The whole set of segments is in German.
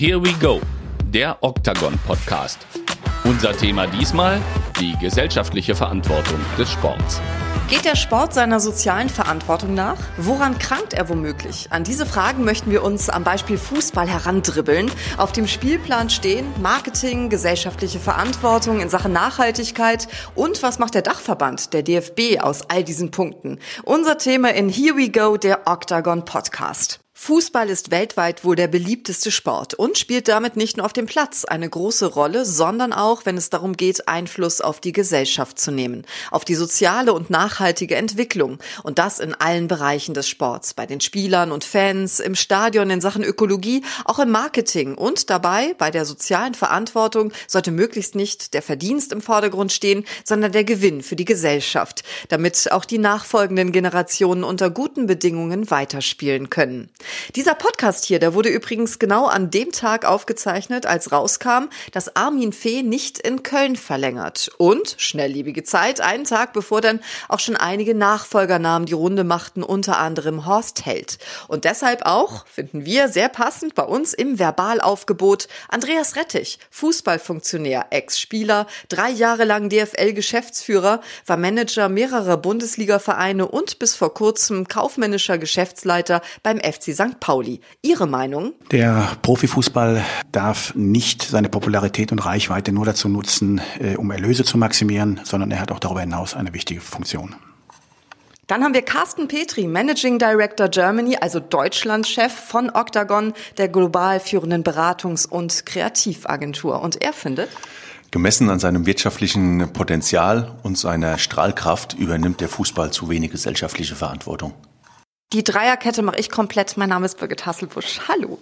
Here we go, der Octagon Podcast. Unser Thema diesmal die gesellschaftliche Verantwortung des Sports. Geht der Sport seiner sozialen Verantwortung nach? Woran krankt er womöglich? An diese Fragen möchten wir uns am Beispiel Fußball herandribbeln. Auf dem Spielplan stehen Marketing, gesellschaftliche Verantwortung in Sachen Nachhaltigkeit und was macht der Dachverband, der DFB, aus all diesen Punkten? Unser Thema in Here We Go, der Octagon Podcast. Fußball ist weltweit wohl der beliebteste Sport und spielt damit nicht nur auf dem Platz eine große Rolle, sondern auch, wenn es darum geht, Einfluss auf die Gesellschaft zu nehmen, auf die soziale und nachhaltige Entwicklung und das in allen Bereichen des Sports, bei den Spielern und Fans, im Stadion in Sachen Ökologie, auch im Marketing und dabei bei der sozialen Verantwortung sollte möglichst nicht der Verdienst im Vordergrund stehen, sondern der Gewinn für die Gesellschaft, damit auch die nachfolgenden Generationen unter guten Bedingungen weiterspielen können. Dieser Podcast hier, der wurde übrigens genau an dem Tag aufgezeichnet, als rauskam, dass Armin Fee nicht in Köln verlängert. Und, schnellliebige Zeit, einen Tag bevor dann auch schon einige Nachfolgernamen die Runde machten, unter anderem Horst Held. Und deshalb auch, finden wir sehr passend, bei uns im Verbalaufgebot Andreas Rettich, Fußballfunktionär, Ex-Spieler, drei Jahre lang DFL-Geschäftsführer, war Manager mehrerer Bundesliga-Vereine und bis vor kurzem kaufmännischer Geschäftsleiter beim FC St. Pauli. Ihre Meinung? Der Profifußball darf nicht seine Popularität und Reichweite nur dazu nutzen, äh, um Erlöse zu maximieren, sondern er hat auch darüber hinaus eine wichtige Funktion. Dann haben wir Carsten Petri, Managing Director Germany, also Deutschlandchef von Octagon, der global führenden Beratungs- und Kreativagentur. Und er findet, Gemessen an seinem wirtschaftlichen Potenzial und seiner Strahlkraft übernimmt der Fußball zu wenig gesellschaftliche Verantwortung. Die Dreierkette mache ich komplett. Mein Name ist Birgit Hasselbusch. Hallo.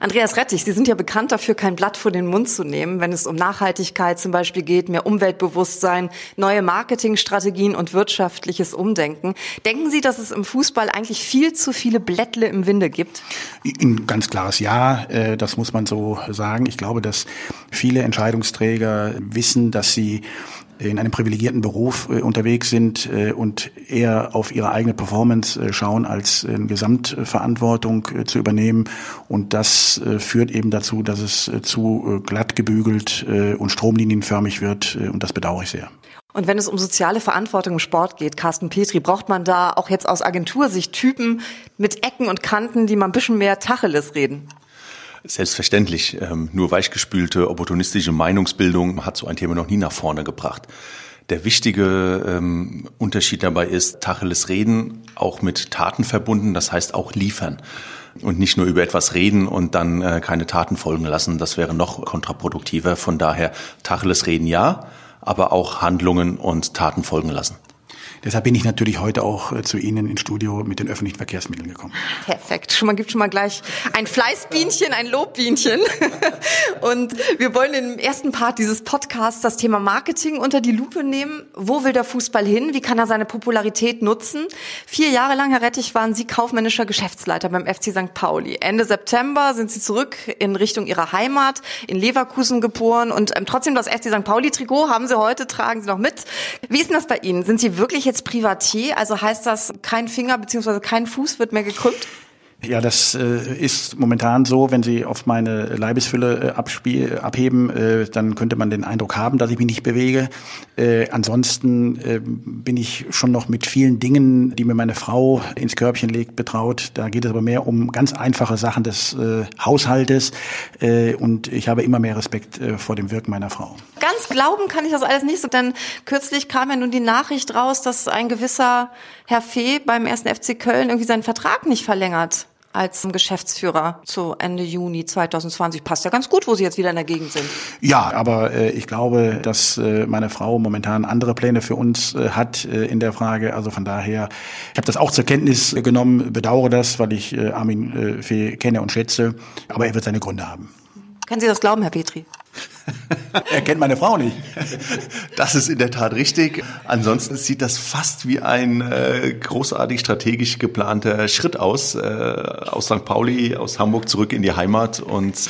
Andreas Rettich, Sie sind ja bekannt dafür, kein Blatt vor den Mund zu nehmen, wenn es um Nachhaltigkeit zum Beispiel geht, mehr Umweltbewusstsein, neue Marketingstrategien und wirtschaftliches Umdenken. Denken Sie, dass es im Fußball eigentlich viel zu viele Blättle im Winde gibt? Ein ganz klares Ja, äh, das muss man so sagen. Ich glaube, dass viele Entscheidungsträger wissen, dass sie in einem privilegierten Beruf äh, unterwegs sind äh, und eher auf ihre eigene Performance äh, schauen, als äh, Gesamtverantwortung äh, zu übernehmen. Und das äh, führt eben dazu, dass es zu glatt gebügelt und stromlinienförmig wird. und das bedauere ich sehr. Und wenn es um soziale Verantwortung im Sport geht, Carsten Petri, braucht man da auch jetzt aus Agentursicht Typen mit Ecken und Kanten, die mal ein bisschen mehr Tacheles reden? Selbstverständlich. Ähm, nur weichgespülte opportunistische Meinungsbildung hat so ein Thema noch nie nach vorne gebracht. Der wichtige ähm, Unterschied dabei ist, Tacheles reden, auch mit Taten verbunden, das heißt auch liefern. Und nicht nur über etwas reden und dann äh, keine Taten folgen lassen, das wäre noch kontraproduktiver. Von daher Tacheles reden ja, aber auch Handlungen und Taten folgen lassen. Deshalb bin ich natürlich heute auch äh, zu Ihnen ins Studio mit den öffentlichen Verkehrsmitteln gekommen. Perfekt. Schon mal gibt schon mal gleich ein Fleißbienchen, ein Lobbienchen. Und wir wollen im ersten Part dieses Podcasts das Thema Marketing unter die Lupe nehmen. Wo will der Fußball hin? Wie kann er seine Popularität nutzen? Vier Jahre lang, Herr Rettich, waren Sie kaufmännischer Geschäftsleiter beim FC St. Pauli. Ende September sind Sie zurück in Richtung Ihrer Heimat in Leverkusen geboren und ähm, trotzdem das FC St. Pauli Trikot haben Sie heute, tragen Sie noch mit. Wie ist denn das bei Ihnen? Sind Sie wirklich jetzt Privatier? Also heißt das, kein Finger bzw. kein Fuß wird mehr gekrümmt? Ja, das äh, ist momentan so, wenn Sie auf meine Leibesfülle äh, abheben, äh, dann könnte man den Eindruck haben, dass ich mich nicht bewege. Äh, ansonsten äh, bin ich schon noch mit vielen Dingen, die mir meine Frau ins Körbchen legt, betraut. Da geht es aber mehr um ganz einfache Sachen des äh, Haushaltes und ich habe immer mehr Respekt vor dem Wirken meiner Frau. Ganz glauben kann ich das alles nicht so, denn kürzlich kam ja nun die Nachricht raus, dass ein gewisser Herr Fee beim ersten FC Köln irgendwie seinen Vertrag nicht verlängert als Geschäftsführer zu Ende Juni 2020. Passt ja ganz gut, wo Sie jetzt wieder in der Gegend sind. Ja, aber äh, ich glaube, dass äh, meine Frau momentan andere Pläne für uns äh, hat äh, in der Frage. Also von daher, ich habe das auch zur Kenntnis genommen, bedauere das, weil ich äh, Armin äh, Fee kenne und schätze. Aber er wird seine Gründe haben. Können Sie das glauben, Herr Petri? er kennt meine Frau nicht. Das ist in der Tat richtig. Ansonsten sieht das fast wie ein äh, großartig strategisch geplanter Schritt aus, äh, aus St. Pauli, aus Hamburg zurück in die Heimat und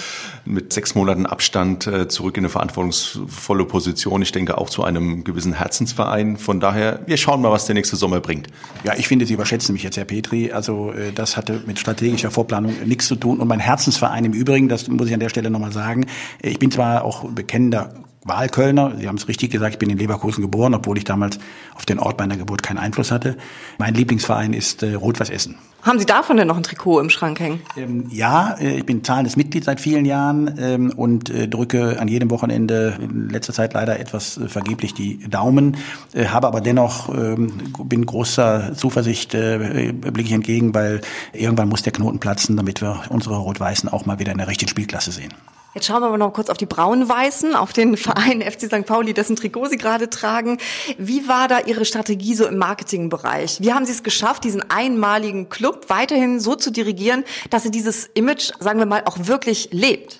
mit sechs Monaten Abstand äh, zurück in eine verantwortungsvolle Position. Ich denke auch zu einem gewissen Herzensverein. Von daher, wir schauen mal, was der nächste Sommer bringt. Ja, ich finde, Sie überschätzen mich jetzt, Herr Petri. Also äh, das hatte mit strategischer Vorplanung nichts zu tun. Und mein Herzensverein im Übrigen, das muss ich an der Stelle nochmal sagen, ich bin zwar auch bekennender Wahlkölner. Sie haben es richtig gesagt, ich bin in Leverkusen geboren, obwohl ich damals auf den Ort meiner Geburt keinen Einfluss hatte. Mein Lieblingsverein ist äh, Rot-Weiß Essen. Haben Sie davon denn noch ein Trikot im Schrank hängen? Ähm, ja, äh, ich bin zahlendes Mitglied seit vielen Jahren ähm, und äh, drücke an jedem Wochenende in letzter Zeit leider etwas äh, vergeblich die Daumen, äh, habe aber dennoch, ähm, bin großer Zuversicht, blicke ich entgegen, weil irgendwann muss der Knoten platzen, damit wir unsere Rot-Weißen auch mal wieder in der richtigen Spielklasse sehen. Jetzt schauen wir aber noch kurz auf die Braun-Weißen, auf den Verein FC St. Pauli, dessen Trikot Sie gerade tragen. Wie war da Ihre Strategie so im Marketingbereich? Wie haben Sie es geschafft, diesen einmaligen Club weiterhin so zu dirigieren, dass er dieses Image, sagen wir mal, auch wirklich lebt?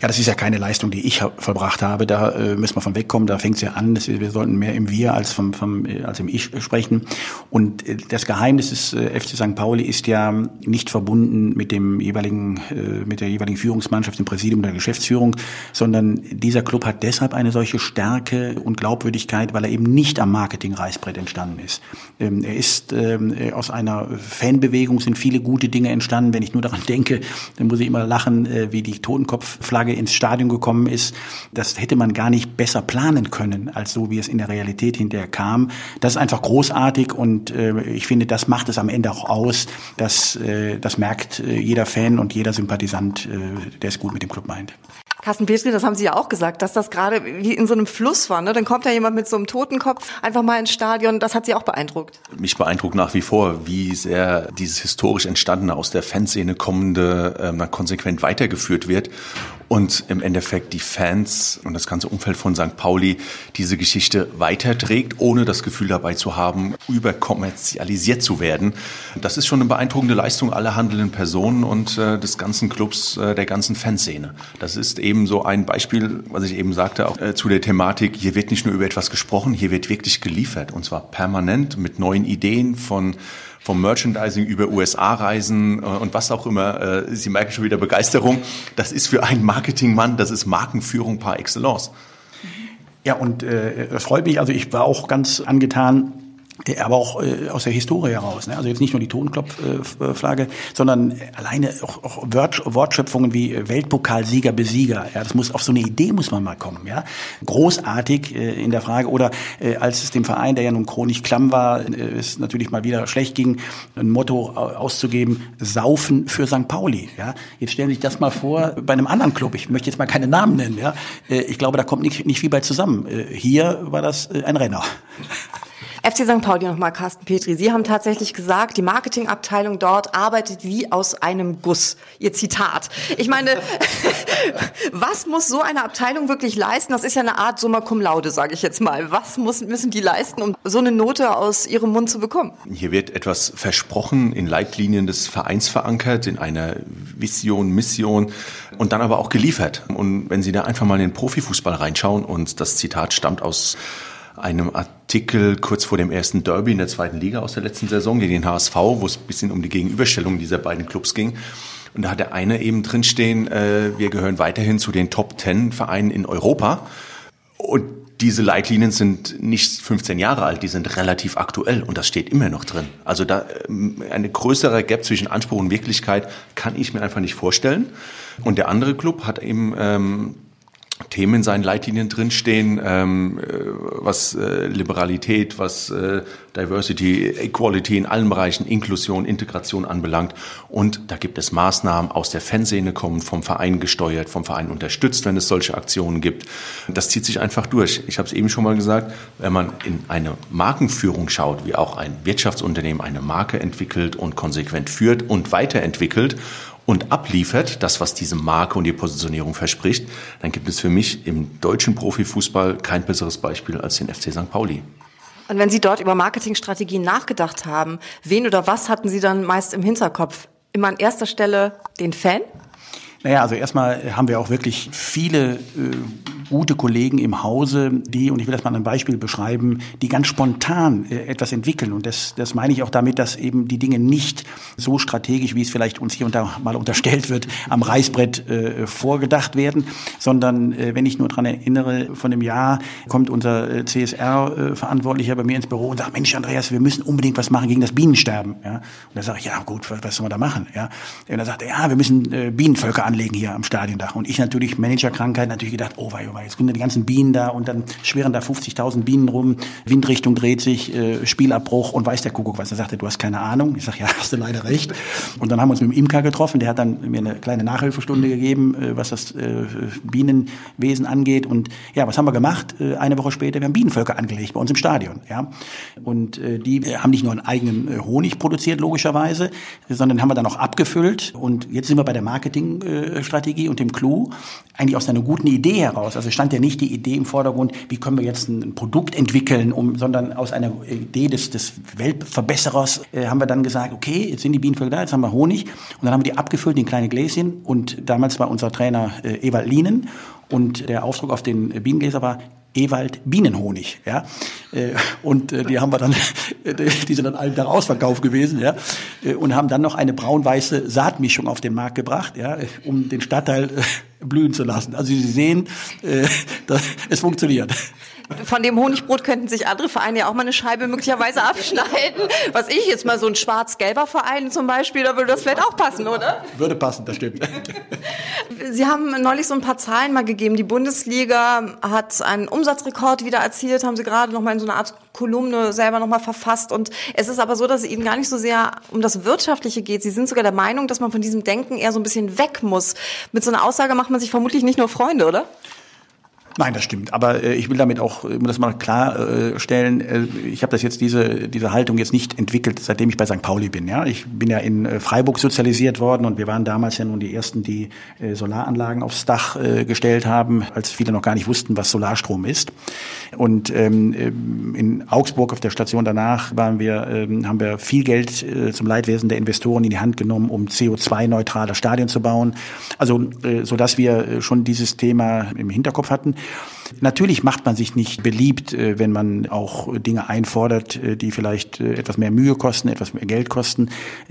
Ja, das ist ja keine Leistung, die ich verbracht habe. Da äh, müssen wir von wegkommen. Da fängt es ja an. Wir, wir sollten mehr im Wir als vom, vom äh, als im Ich sprechen. Und äh, das Geheimnis des äh, FC St. Pauli ist ja nicht verbunden mit dem jeweiligen äh, mit der jeweiligen Führungsmannschaft, dem Präsidium der Geschäftsführung, sondern dieser Club hat deshalb eine solche Stärke und Glaubwürdigkeit, weil er eben nicht am Marketing-Reißbrett entstanden ist. Ähm, er ist ähm, aus einer Fanbewegung sind viele gute Dinge entstanden. Wenn ich nur daran denke, dann muss ich immer lachen, äh, wie die Totenkopfflagge Niederlage ins Stadion gekommen ist, das hätte man gar nicht besser planen können, als so wie es in der Realität hinterher kam. Das ist einfach großartig und äh, ich finde, das macht es am Ende auch aus. dass äh, das merkt äh, jeder Fan und jeder Sympathisant, äh, der es gut mit dem Club meint. Carsten Petri, das haben Sie ja auch gesagt, dass das gerade wie in so einem Fluss war. Ne? Dann kommt da jemand mit so einem Totenkopf einfach mal ins Stadion. Das hat Sie auch beeindruckt. Mich beeindruckt nach wie vor, wie sehr dieses historisch entstandene, aus der Fanszene kommende ähm, konsequent weitergeführt wird und im Endeffekt die Fans und das ganze Umfeld von St. Pauli diese Geschichte weiterträgt, ohne das Gefühl dabei zu haben, überkommerzialisiert zu werden. Das ist schon eine beeindruckende Leistung aller handelnden Personen und äh, des ganzen Clubs, äh, der ganzen Fanszene. Das ist eben so ein Beispiel, was ich eben sagte, auch äh, zu der Thematik, hier wird nicht nur über etwas gesprochen, hier wird wirklich geliefert und zwar permanent mit neuen Ideen von vom Merchandising über USA-Reisen äh, und was auch immer. Äh, Sie merken schon wieder Begeisterung. Das ist für einen Marketingmann, das ist Markenführung par excellence. Ja, und äh, freut mich. Also ich war auch ganz angetan aber auch äh, aus der Historie heraus. Ne? Also jetzt nicht nur die Totenklopfflagge, sondern alleine auch, auch Wortschöpfungen wie Weltpokalsieger, Besieger. Ja, das muss auf so eine Idee muss man mal kommen. Ja, großartig äh, in der Frage oder äh, als es dem Verein, der ja nun chronisch klamm war, äh, es natürlich mal wieder schlecht ging, ein Motto auszugeben: Saufen für St. Pauli. Ja, jetzt stellen Sie sich das mal vor bei einem anderen Club. Ich möchte jetzt mal keine Namen nennen. Ja, äh, ich glaube, da kommt nicht, nicht viel bei zusammen. Äh, hier war das äh, ein Renner. FC St. Pauli nochmal, Carsten Petri. Sie haben tatsächlich gesagt, die Marketingabteilung dort arbeitet wie aus einem Guss. Ihr Zitat. Ich meine, was muss so eine Abteilung wirklich leisten? Das ist ja eine Art Summa cum laude, sage ich jetzt mal. Was muss, müssen die leisten, um so eine Note aus ihrem Mund zu bekommen? Hier wird etwas versprochen, in Leitlinien des Vereins verankert, in einer Vision, Mission und dann aber auch geliefert. Und wenn Sie da einfach mal in den Profifußball reinschauen und das Zitat stammt aus einem Artikel kurz vor dem ersten Derby in der zweiten Liga aus der letzten Saison gegen den HSV, wo es ein bisschen um die Gegenüberstellung dieser beiden Clubs ging. Und da hat der eine eben drinstehen, äh, wir gehören weiterhin zu den Top Ten Vereinen in Europa. Und diese Leitlinien sind nicht 15 Jahre alt, die sind relativ aktuell und das steht immer noch drin. Also da ähm, eine größere Gap zwischen Anspruch und Wirklichkeit kann ich mir einfach nicht vorstellen. Und der andere Club hat eben ähm, Themen in seinen Leitlinien drinstehen, ähm, äh, was äh, Liberalität, was äh, Diversity, Equality in allen Bereichen, Inklusion, Integration anbelangt. Und da gibt es Maßnahmen aus der Fanszene kommen, vom Verein gesteuert, vom Verein unterstützt, wenn es solche Aktionen gibt. Das zieht sich einfach durch. Ich habe es eben schon mal gesagt, wenn man in eine Markenführung schaut, wie auch ein Wirtschaftsunternehmen eine Marke entwickelt und konsequent führt und weiterentwickelt und abliefert, das, was diese Marke und die Positionierung verspricht, dann gibt es für mich im deutschen Profifußball kein besseres Beispiel als den FC St. Pauli. Und wenn Sie dort über Marketingstrategien nachgedacht haben, wen oder was hatten Sie dann meist im Hinterkopf? Immer an erster Stelle den Fan? Naja, also erstmal haben wir auch wirklich viele äh, gute Kollegen im Hause, die, und ich will das mal an einem Beispiel beschreiben, die ganz spontan äh, etwas entwickeln. Und das, das meine ich auch damit, dass eben die Dinge nicht so strategisch, wie es vielleicht uns hier und da mal unterstellt wird, am Reißbrett äh, vorgedacht werden, sondern äh, wenn ich nur dran erinnere, von dem Jahr kommt unser äh, CSR-Verantwortlicher bei mir ins Büro und sagt, Mensch, Andreas, wir müssen unbedingt was machen gegen das Bienensterben. Ja? Und da sage ich, ja gut, was, was sollen wir da machen? Ja? Und dann sagt er, ja, wir müssen äh, Bienenvölker anlegen hier am Stadiondach. Und ich natürlich, Managerkrankheit, natürlich gedacht, oh wei, oh wei, jetzt kommen die ganzen Bienen da und dann schweren da 50.000 Bienen rum, Windrichtung dreht sich, äh, Spielabbruch und weiß der Kuckuck was. Er sagte, du hast keine Ahnung. Ich sage, ja, hast du leider recht. Und dann haben wir uns mit dem Imker getroffen, der hat dann mir eine kleine Nachhilfestunde gegeben, äh, was das äh, Bienenwesen angeht. Und ja, was haben wir gemacht? Äh, eine Woche später, wir haben Bienenvölker angelegt bei uns im Stadion. Ja? Und äh, die haben nicht nur einen eigenen äh, Honig produziert, logischerweise, sondern haben wir dann auch abgefüllt. Und jetzt sind wir bei der Marketingstrategie und dem Clou, eigentlich aus einer guten Idee heraus. Also stand ja nicht die Idee im Vordergrund, wie können wir jetzt ein Produkt entwickeln, um, sondern aus einer Idee des, des Weltverbesserers äh, haben wir dann gesagt, okay, jetzt sind die Bienenvölker da, jetzt haben wir Honig. Und dann haben wir die abgefüllt in kleine Gläschen. Und damals war unser Trainer äh, Ewald Lienen. Und der Aufdruck auf den Bienengläser war Ewald Bienenhonig, ja. Äh, und äh, die haben wir dann, die sind dann alle da ausverkauft gewesen, ja. Äh, und haben dann noch eine braun-weiße Saatmischung auf den Markt gebracht, ja, um den Stadtteil blühen zu lassen. Also Sie sehen, es funktioniert. Von dem Honigbrot könnten sich andere Vereine ja auch mal eine Scheibe möglicherweise abschneiden. Was ich jetzt mal so ein schwarz-gelber Verein zum Beispiel, da würde das vielleicht auch passen, oder? Würde passen, das stimmt. Sie haben neulich so ein paar Zahlen mal gegeben. Die Bundesliga hat einen Umsatzrekord wieder erzielt, haben Sie gerade noch mal in so einer Art Kolumne selber noch mal verfasst. Und es ist aber so, dass es Ihnen gar nicht so sehr um das Wirtschaftliche geht. Sie sind sogar der Meinung, dass man von diesem Denken eher so ein bisschen weg muss. Mit so einer Aussage macht man sich vermutlich nicht nur Freunde, oder? Nein, das stimmt. Aber äh, ich will damit auch um das mal klarstellen. Äh, ich habe das jetzt diese diese Haltung jetzt nicht entwickelt, seitdem ich bei St. Pauli bin. Ja, ich bin ja in äh, Freiburg sozialisiert worden und wir waren damals ja nun die ersten, die äh, Solaranlagen aufs Dach äh, gestellt haben, als viele noch gar nicht wussten, was Solarstrom ist. Und ähm, in Augsburg auf der Station danach waren wir, ähm, haben wir viel Geld äh, zum Leidwesen der Investoren in die Hand genommen, um CO2-neutrale Stadien zu bauen. Also äh, so dass wir äh, schon dieses Thema im Hinterkopf hatten. Natürlich macht man sich nicht beliebt, äh, wenn man auch Dinge einfordert, äh, die vielleicht äh, etwas mehr Mühe kosten, etwas mehr Geld kosten.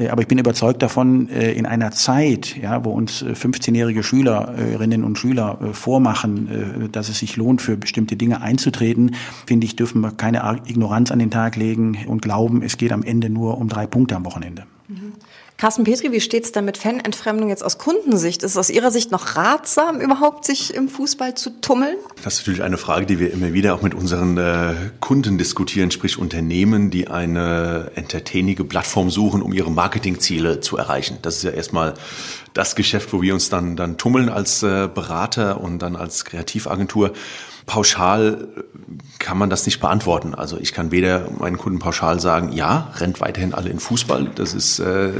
Aber ich bin überzeugt davon, in einer Zeit, ja, wo uns 15-jährige Schülerinnen und Schüler vormachen, dass es sich lohnt, für bestimmte Dinge einzutreten, finde ich, dürfen wir keine Ignoranz an den Tag legen und glauben, es geht am Ende nur um drei Punkte am Wochenende. Mhm. Carsten Petri, wie steht es denn mit Fanentfremdung jetzt aus Kundensicht? Ist es aus Ihrer Sicht noch ratsam, überhaupt sich im Fußball zu tummeln? Das ist natürlich eine Frage, die wir immer wieder auch mit unseren äh, Kunden diskutieren, sprich Unternehmen, die eine entertainige Plattform suchen, um ihre Marketingziele zu erreichen. Das ist ja erstmal das Geschäft, wo wir uns dann, dann tummeln als äh, Berater und dann als Kreativagentur pauschal kann man das nicht beantworten. Also ich kann weder meinen Kunden pauschal sagen, ja, rennt weiterhin alle in Fußball. Das ist äh,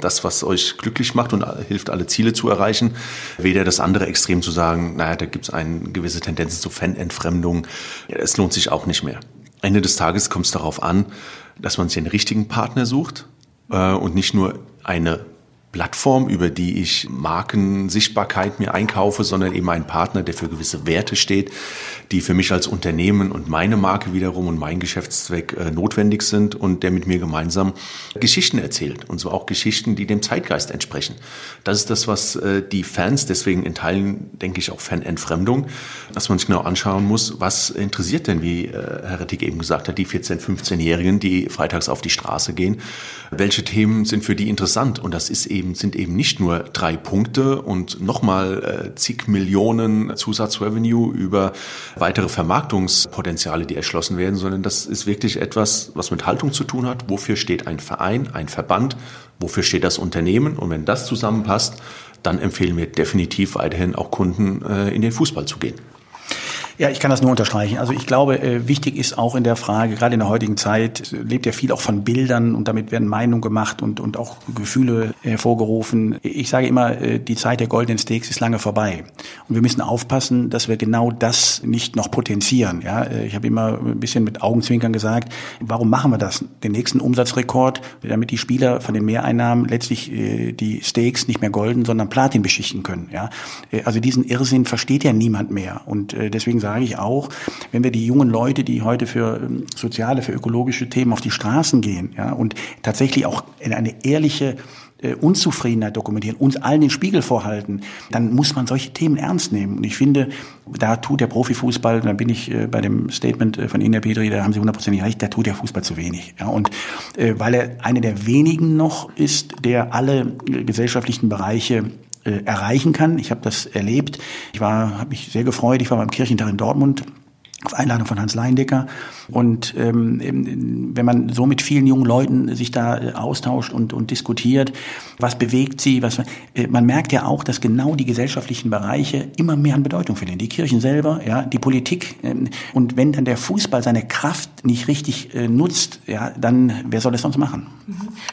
das, was euch glücklich macht und hilft, alle Ziele zu erreichen. Weder das andere Extrem zu sagen, naja, da gibt es eine gewisse Tendenz zu Fanentfremdung. Es lohnt sich auch nicht mehr. Ende des Tages kommt es darauf an, dass man sich den richtigen Partner sucht äh, und nicht nur eine Plattform, über die ich Markensichtbarkeit mir einkaufe, sondern eben ein Partner, der für gewisse Werte steht, die für mich als Unternehmen und meine Marke wiederum und mein Geschäftszweck äh, notwendig sind und der mit mir gemeinsam Geschichten erzählt. Und zwar auch Geschichten, die dem Zeitgeist entsprechen. Das ist das, was äh, die Fans, deswegen in Teilen denke ich auch Fanentfremdung, dass man sich genau anschauen muss, was interessiert denn, wie äh, Herr Rettig eben gesagt hat, die 14-, 15-Jährigen, die freitags auf die Straße gehen. Welche Themen sind für die interessant? Und das ist eben sind eben nicht nur drei Punkte und nochmal äh, zig Millionen Zusatzrevenue über weitere Vermarktungspotenziale, die erschlossen werden, sondern das ist wirklich etwas, was mit Haltung zu tun hat. Wofür steht ein Verein, ein Verband? Wofür steht das Unternehmen? Und wenn das zusammenpasst, dann empfehlen wir definitiv weiterhin auch Kunden äh, in den Fußball zu gehen. Ja, ich kann das nur unterstreichen. Also ich glaube, äh, wichtig ist auch in der Frage, gerade in der heutigen Zeit, lebt ja viel auch von Bildern und damit werden Meinungen gemacht und, und auch Gefühle hervorgerufen. Ich sage immer, äh, die Zeit der goldenen Steaks ist lange vorbei. Und wir müssen aufpassen, dass wir genau das nicht noch potenzieren. Ja, ich habe immer ein bisschen mit Augenzwinkern gesagt, warum machen wir das? Den nächsten Umsatzrekord, damit die Spieler von den Mehreinnahmen letztlich äh, die Steaks nicht mehr golden, sondern Platin beschichten können. Ja, äh, also diesen Irrsinn versteht ja niemand mehr. Und äh, deswegen sage ich auch, wenn wir die jungen Leute, die heute für ähm, soziale, für ökologische Themen auf die Straßen gehen, ja, und tatsächlich auch in eine ehrliche äh, Unzufriedenheit dokumentieren, uns allen den Spiegel vorhalten, dann muss man solche Themen ernst nehmen. Und ich finde, da tut der Profifußball, da bin ich äh, bei dem Statement äh, von Ina Petri, da haben Sie hundertprozentig recht, da tut der Fußball zu wenig. Ja, und weil er einer der wenigen noch ist, der alle gesellschaftlichen Bereiche äh, erreichen kann. Ich habe das erlebt. Ich war, habe mich sehr gefreut. Ich war beim Kirchentag in Dortmund auf Einladung von Hans Leindecker. Und ähm, wenn man so mit vielen jungen Leuten sich da äh, austauscht und, und diskutiert, was bewegt sie, was äh, man merkt ja auch, dass genau die gesellschaftlichen Bereiche immer mehr an Bedeutung verlieren. Die Kirchen selber, ja, die Politik. Ähm, und wenn dann der Fußball seine Kraft nicht richtig äh, nutzt, ja, dann wer soll es sonst machen?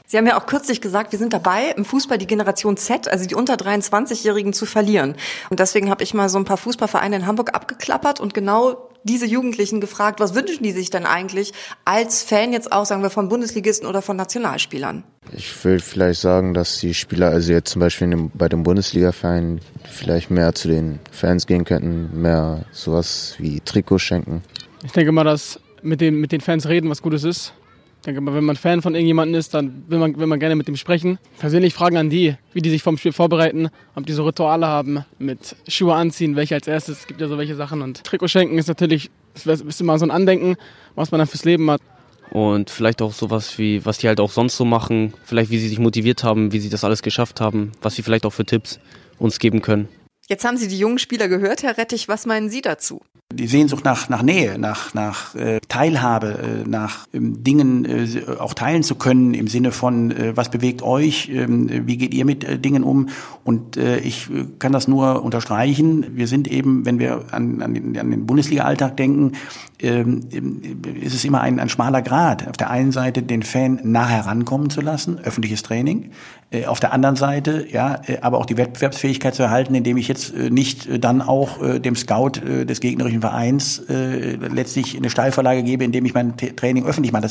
Sie haben ja auch kürzlich gesagt, wir sind dabei, im Fußball die Generation Z, also die unter 23-Jährigen zu verlieren. Und deswegen habe ich mal so ein paar Fußballvereine in Hamburg abgeklappert und genau diese Jugendlichen gefragt, was wünschen die sich denn eigentlich als Fan jetzt auch, sagen wir, von Bundesligisten oder von Nationalspielern? Ich will vielleicht sagen, dass die Spieler, also jetzt zum Beispiel bei den Bundesliga-Vereinen, vielleicht mehr zu den Fans gehen könnten, mehr sowas wie Trikots schenken. Ich denke mal, dass mit den, mit den Fans reden, was Gutes ist. Ich denke mal, wenn man Fan von irgendjemandem ist, dann will man, will man gerne mit dem sprechen. Persönlich fragen an die, wie die sich vom Spiel vorbereiten, ob die so Rituale haben mit Schuhe anziehen, welche als erstes. Es gibt ja so welche Sachen. Und Trikot schenken ist natürlich, ist immer so ein Andenken, was man dann fürs Leben hat. Und vielleicht auch sowas wie, was die halt auch sonst so machen. Vielleicht wie sie sich motiviert haben, wie sie das alles geschafft haben, was sie vielleicht auch für Tipps uns geben können. Jetzt haben Sie die jungen Spieler gehört, Herr Rettich. Was meinen Sie dazu? Die Sehnsucht nach, nach Nähe, nach, nach äh, Teilhabe, äh, nach ähm, Dingen äh, auch teilen zu können im Sinne von, äh, was bewegt euch, äh, wie geht ihr mit äh, Dingen um? Und äh, ich äh, kann das nur unterstreichen. Wir sind eben, wenn wir an, an den, an den Bundesliga-Alltag denken, ähm, ist es immer ein, ein schmaler Grad. Auf der einen Seite den Fan nah herankommen zu lassen, öffentliches Training. Äh, auf der anderen Seite, ja, äh, aber auch die Wettbewerbsfähigkeit zu erhalten, indem ich jetzt äh, nicht dann auch dem Scout des gegnerischen Vereins letztlich eine Steilvorlage gebe, indem ich mein Training öffentlich mache.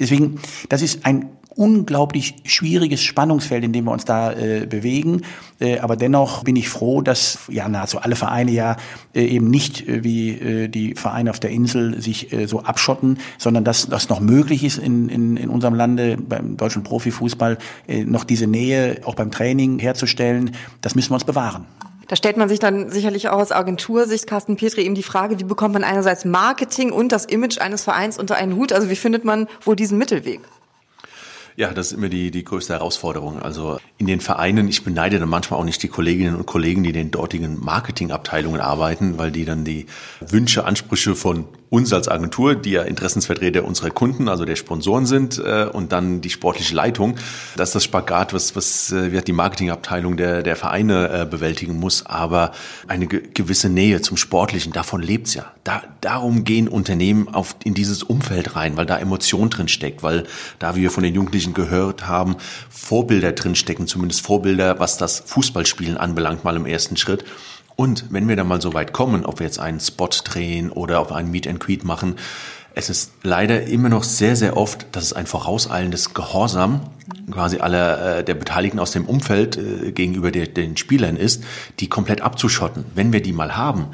Deswegen, das ist ein unglaublich schwieriges Spannungsfeld, in dem wir uns da äh, bewegen. Äh, aber dennoch bin ich froh, dass ja nahezu alle Vereine ja äh, eben nicht äh, wie äh, die Vereine auf der Insel sich äh, so abschotten, sondern dass das noch möglich ist in, in, in unserem Lande beim deutschen Profifußball noch diese Nähe auch beim Training herzustellen. Das müssen wir uns bewahren. Da stellt man sich dann sicherlich auch aus Agentursicht, Carsten Petri, eben die Frage, wie bekommt man einerseits Marketing und das Image eines Vereins unter einen Hut? Also wie findet man wohl diesen Mittelweg? Ja, das ist immer die, die größte Herausforderung. Also in den Vereinen, ich beneide dann manchmal auch nicht die Kolleginnen und Kollegen, die in den dortigen Marketingabteilungen arbeiten, weil die dann die Wünsche, Ansprüche von uns als Agentur, die ja Interessensvertreter unserer Kunden, also der Sponsoren sind, äh, und dann die sportliche Leitung. Das ist das Spagat, was, was äh, die Marketingabteilung der, der Vereine äh, bewältigen muss. Aber eine gewisse Nähe zum Sportlichen, davon lebt's ja. Da, darum gehen Unternehmen auf, in dieses Umfeld rein, weil da Emotion drin steckt, weil da, wie wir von den Jugendlichen gehört haben, Vorbilder drin stecken, zumindest Vorbilder, was das Fußballspielen anbelangt, mal im ersten Schritt. Und wenn wir dann mal so weit kommen, ob wir jetzt einen Spot drehen oder wir einen Meet and Greet machen, es ist leider immer noch sehr, sehr oft, dass es ein vorauseilendes Gehorsam quasi aller äh, der Beteiligten aus dem Umfeld äh, gegenüber der, den Spielern ist, die komplett abzuschotten. Wenn wir die mal haben,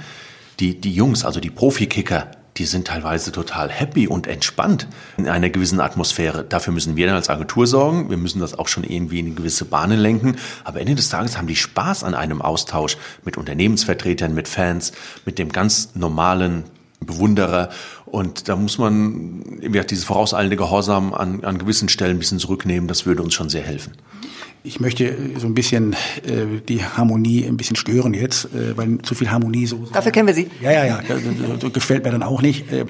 die, die Jungs, also die Profikicker, die sind teilweise total happy und entspannt in einer gewissen Atmosphäre. Dafür müssen wir dann als Agentur sorgen. Wir müssen das auch schon irgendwie in gewisse Bahnen lenken. Aber Ende des Tages haben die Spaß an einem Austausch mit Unternehmensvertretern, mit Fans, mit dem ganz normalen Bewunderer. Und da muss man wie diese vorauseilende Gehorsam an, an gewissen Stellen ein bisschen zurücknehmen. Das würde uns schon sehr helfen. Ich möchte so ein bisschen äh, die Harmonie ein bisschen stören jetzt, äh, weil zu viel Harmonie so. Dafür kennen wir Sie. Ja, ja, ja. Das, gefällt mir dann auch nicht. Äh,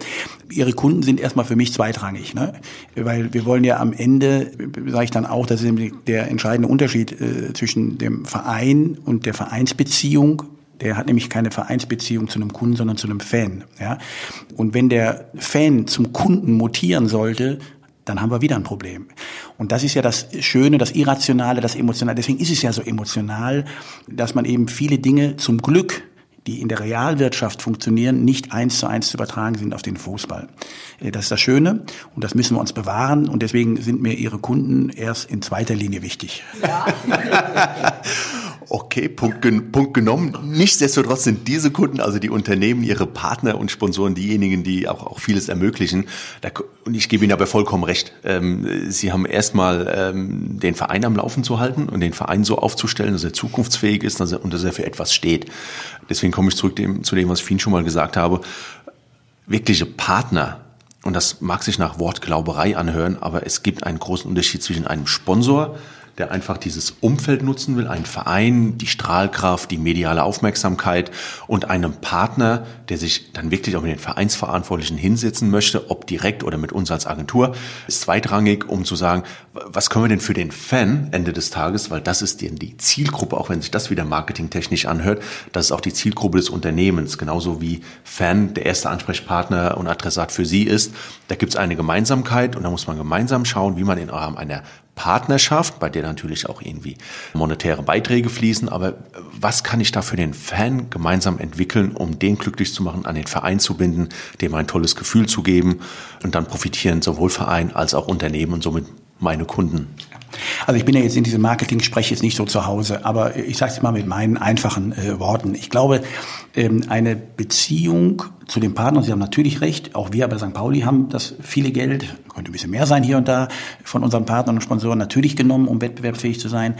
Ihre Kunden sind erstmal für mich zweitrangig, ne? Weil wir wollen ja am Ende, sage ich dann auch, das ist der entscheidende Unterschied äh, zwischen dem Verein und der Vereinsbeziehung der hat nämlich keine Vereinsbeziehung zu einem Kunden, sondern zu einem Fan. Ja? Und wenn der Fan zum Kunden mutieren sollte, dann haben wir wieder ein Problem. Und das ist ja das Schöne, das Irrationale, das Emotionale. Deswegen ist es ja so emotional, dass man eben viele Dinge zum Glück die in der Realwirtschaft funktionieren, nicht eins zu eins zu übertragen sind auf den Fußball. Äh, das ist das Schöne und das müssen wir uns bewahren und deswegen sind mir Ihre Kunden erst in zweiter Linie wichtig. Ja. Okay, Punkt, Punkt genommen. Nichtsdestotrotz sind diese Kunden, also die Unternehmen, ihre Partner und Sponsoren, diejenigen, die auch, auch vieles ermöglichen. Da, und ich gebe Ihnen aber vollkommen recht. Ähm, Sie haben erstmal ähm, den Verein am Laufen zu halten und den Verein so aufzustellen, dass er zukunftsfähig ist dass er, und dass er für etwas steht. Deswegen komme ich zurück dem, zu dem, was ich Ihnen schon mal gesagt habe. Wirkliche Partner und das mag sich nach Wortglauberei anhören, aber es gibt einen großen Unterschied zwischen einem Sponsor, der einfach dieses Umfeld nutzen will, einen Verein, die Strahlkraft, die mediale Aufmerksamkeit und einem Partner, der sich dann wirklich auch mit den Vereinsverantwortlichen hinsetzen möchte, ob direkt oder mit uns als Agentur, ist zweitrangig, um zu sagen, was können wir denn für den Fan Ende des Tages, weil das ist die Zielgruppe, auch wenn sich das wieder marketingtechnisch anhört, das ist auch die Zielgruppe des Unternehmens, genauso wie Fan der erste Ansprechpartner und Adressat für Sie ist. Da gibt es eine Gemeinsamkeit und da muss man gemeinsam schauen, wie man in einer Partnerschaft, bei der natürlich auch irgendwie monetäre Beiträge fließen. Aber was kann ich da für den Fan gemeinsam entwickeln, um den glücklich zu machen, an den Verein zu binden, dem ein tolles Gefühl zu geben und dann profitieren sowohl Verein als auch Unternehmen und somit meine Kunden. Also ich bin ja jetzt in diesem Marketing, spreche jetzt nicht so zu Hause, aber ich sage es mal mit meinen einfachen äh, Worten. Ich glaube, ähm, eine Beziehung zu dem Partner, Sie haben natürlich recht, auch wir bei St. Pauli haben das viele Geld, könnte ein bisschen mehr sein hier und da, von unseren Partnern und Sponsoren natürlich genommen, um wettbewerbsfähig zu sein.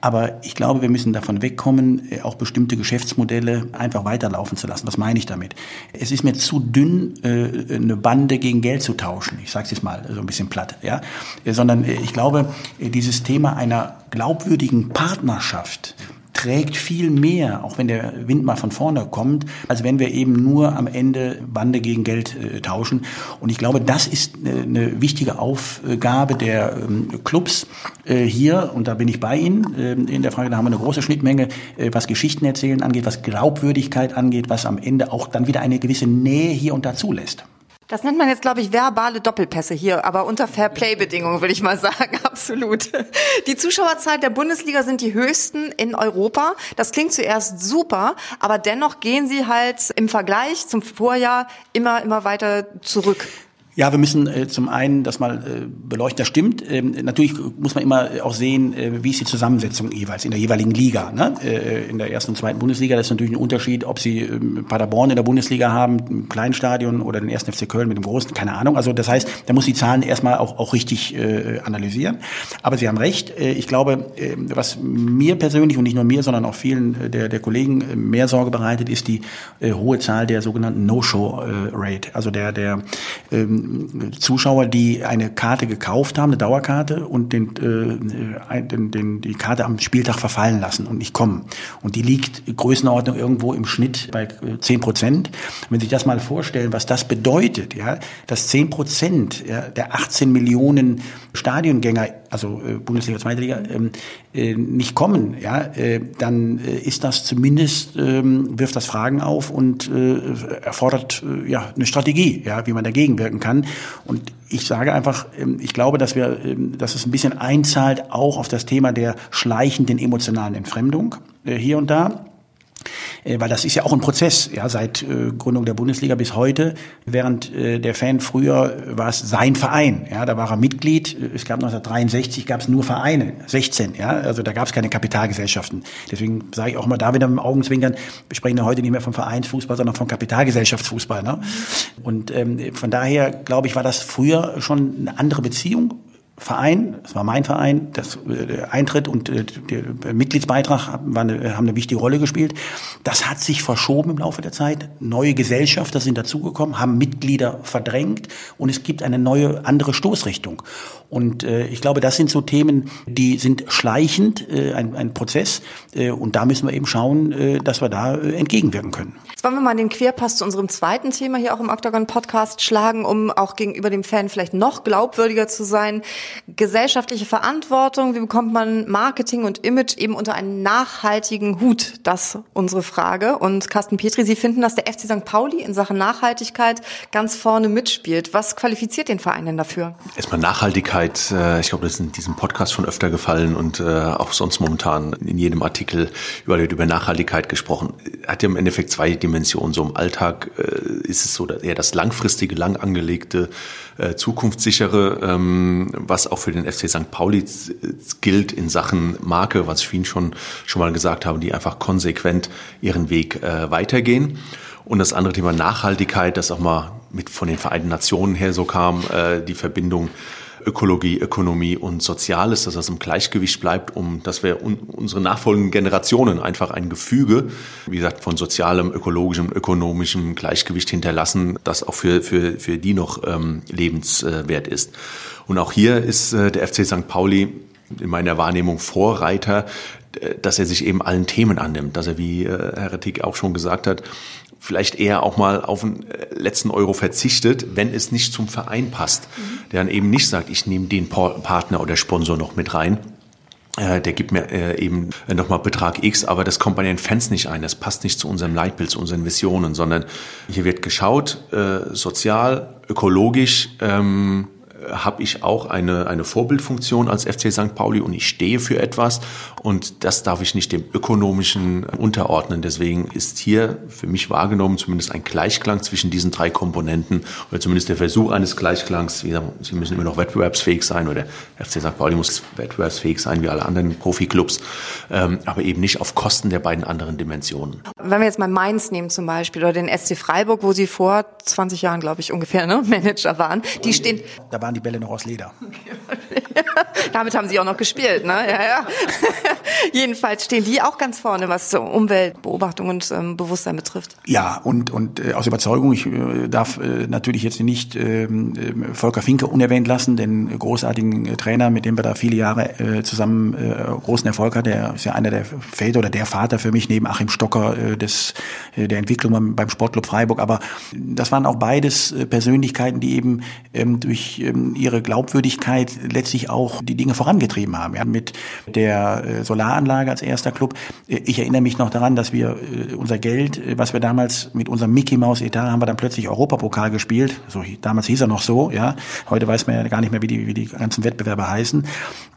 Aber ich glaube, wir müssen davon wegkommen, äh, auch bestimmte Geschäftsmodelle einfach weiterlaufen zu lassen. Was meine ich damit? Es ist mir zu dünn, äh, eine Bande gegen Geld zu tauschen. Ich sage es jetzt mal so ein bisschen platt. Ja? Äh, sondern ich glaube, dieses Thema einer glaubwürdigen Partnerschaft, trägt viel mehr, auch wenn der Wind mal von vorne kommt, als wenn wir eben nur am Ende Bande gegen Geld äh, tauschen. Und ich glaube, das ist äh, eine wichtige Aufgabe der ähm, Clubs äh, hier. Und da bin ich bei Ihnen äh, in der Frage. Da haben wir eine große Schnittmenge, äh, was Geschichten erzählen angeht, was Glaubwürdigkeit angeht, was am Ende auch dann wieder eine gewisse Nähe hier und da zulässt. Das nennt man jetzt, glaube ich, verbale Doppelpässe hier, aber unter Fairplay-Bedingungen, würde ich mal sagen, absolut. Die Zuschauerzahlen der Bundesliga sind die höchsten in Europa. Das klingt zuerst super, aber dennoch gehen sie halt im Vergleich zum Vorjahr immer, immer weiter zurück. Ja, wir müssen äh, zum einen das mal äh, beleuchten, das stimmt. Ähm, natürlich muss man immer auch sehen, äh, wie ist die Zusammensetzung jeweils in der jeweiligen Liga. Ne? Äh, in der ersten und zweiten Bundesliga, das ist natürlich ein Unterschied, ob Sie ähm, Paderborn in der Bundesliga haben, im kleinen Stadion oder den ersten FC Köln mit dem großen, keine Ahnung. Also das heißt, da muss die Zahlen erstmal auch, auch richtig äh, analysieren. Aber Sie haben recht, äh, ich glaube, äh, was mir persönlich und nicht nur mir, sondern auch vielen äh, der, der Kollegen äh, mehr Sorge bereitet, ist die äh, hohe Zahl der sogenannten No-Show-Rate, also der, der ähm, Zuschauer, die eine Karte gekauft haben, eine Dauerkarte und den, äh, den, den, die Karte am Spieltag verfallen lassen und nicht kommen. Und die liegt Größenordnung irgendwo im Schnitt bei äh, zehn Prozent. Wenn Sie sich das mal vorstellen, was das bedeutet, ja, dass zehn Prozent ja, der 18 Millionen Stadiongänger, also äh, Bundesliga, Zweite Liga, ähm, äh, nicht kommen, ja, äh, dann äh, ist das zumindest, äh, wirft das Fragen auf und äh, erfordert äh, ja eine Strategie, ja, wie man dagegen wirken kann. Und ich sage einfach, ähm, ich glaube, dass wir, ähm, dass es ein bisschen einzahlt auch auf das Thema der schleichenden emotionalen Entfremdung äh, hier und da. Äh, weil das ist ja auch ein Prozess, ja, seit äh, Gründung der Bundesliga bis heute. Während äh, der Fan früher war es sein Verein, ja, da war er Mitglied. Es gab 1963 gab es nur Vereine, 16, ja, also da gab es keine Kapitalgesellschaften. Deswegen sage ich auch mal da wieder mit dem Augenzwinkern, wir sprechen ja heute nicht mehr vom Vereinsfußball, sondern vom Kapitalgesellschaftsfußball. Ne? Und ähm, von daher glaube ich, war das früher schon eine andere Beziehung Verein, das war mein Verein, das äh, Eintritt und äh, der Mitgliedsbeitrag haben eine wichtige Rolle gespielt. Das hat sich verschoben im Laufe der Zeit. Neue Gesellschafter sind dazugekommen, haben Mitglieder verdrängt und es gibt eine neue, andere Stoßrichtung. Und äh, ich glaube, das sind so Themen, die sind schleichend, äh, ein, ein Prozess. Äh, und da müssen wir eben schauen, äh, dass wir da äh, entgegenwirken können. Jetzt wollen wir mal den Querpass zu unserem zweiten Thema hier auch im Octagon Podcast schlagen, um auch gegenüber dem Fan vielleicht noch glaubwürdiger zu sein. Gesellschaftliche Verantwortung, wie bekommt man Marketing und Image eben unter einen nachhaltigen Hut? Das unsere Frage. Und Carsten Petri, Sie finden, dass der FC St. Pauli in Sachen Nachhaltigkeit ganz vorne mitspielt. Was qualifiziert den Verein denn dafür? Erstmal Nachhaltigkeit. Äh, ich glaube, das ist in diesem Podcast schon öfter gefallen und äh, auch sonst momentan in jedem Artikel überall wird über Nachhaltigkeit gesprochen. Hat ja im Endeffekt zwei Dimensionen. So im Alltag äh, ist es so eher das langfristige, lang angelegte, zukunftssichere, ähm, was auch für den FC St. Pauli gilt in Sachen Marke, was ich Ihnen schon, schon mal gesagt habe, die einfach konsequent ihren Weg weitergehen. Und das andere Thema Nachhaltigkeit, das auch mal mit von den Vereinten Nationen her so kam, äh, die Verbindung Ökologie, Ökonomie und Soziales, dass das im Gleichgewicht bleibt, um dass wir un unsere nachfolgenden Generationen einfach ein Gefüge, wie gesagt, von sozialem, ökologischem, ökonomischem Gleichgewicht hinterlassen, das auch für, für, für die noch ähm, lebenswert ist. Und auch hier ist äh, der FC St. Pauli in meiner Wahrnehmung Vorreiter, dass er sich eben allen Themen annimmt, dass er, wie äh, Herr Rettig auch schon gesagt hat, vielleicht eher auch mal auf den äh, letzten Euro verzichtet, wenn es nicht zum Verein passt. Mhm. Der dann eben nicht sagt, ich nehme den Partner oder Sponsor noch mit rein. Äh, der gibt mir eben nochmal Betrag X, aber das kommt bei den Fans nicht ein. Das passt nicht zu unserem Leitbild, zu unseren Visionen, sondern hier wird geschaut, sozial, ökologisch, ähm, habe ich auch eine, eine Vorbildfunktion als FC St. Pauli und ich stehe für etwas und das darf ich nicht dem ökonomischen unterordnen. Deswegen ist hier für mich wahrgenommen zumindest ein Gleichklang zwischen diesen drei Komponenten oder zumindest der Versuch eines Gleichklangs. Wie gesagt, sie müssen immer noch wettbewerbsfähig sein oder FC St. Pauli muss wettbewerbsfähig sein wie alle anderen Profiklubs, ähm, aber eben nicht auf Kosten der beiden anderen Dimensionen. Wenn wir jetzt mal Mainz nehmen zum Beispiel oder den SC Freiburg, wo Sie vor 20 Jahren, glaube ich, ungefähr ne, Manager waren, die stehen... Da waren die Bälle noch aus Leder. Damit haben Sie auch noch gespielt, ne? Ja, ja. Jedenfalls stehen die auch ganz vorne, was so Umweltbeobachtung und ähm, Bewusstsein betrifft. Ja, und, und äh, aus Überzeugung, ich äh, darf äh, natürlich jetzt nicht ähm, äh, Volker Finke unerwähnt lassen, den großartigen äh, Trainer, mit dem wir da viele Jahre äh, zusammen äh, großen Erfolg hatten. Der ist ja einer der Väter oder der Vater für mich neben Achim Stocker äh, des, äh, der Entwicklung beim, beim Sportclub Freiburg. Aber das waren auch beides äh, Persönlichkeiten, die eben ähm, durch ähm, ihre Glaubwürdigkeit letztlich auch die Dinge vorangetrieben haben. Ja, mit der äh, Solaranlage als erster Club. Äh, ich erinnere mich noch daran, dass wir äh, unser Geld, was wir damals mit unserem Mickey Mouse Etat haben wir dann plötzlich Europapokal gespielt. So damals hieß er noch so, ja. Heute weiß man ja gar nicht mehr, wie die wie die ganzen Wettbewerbe heißen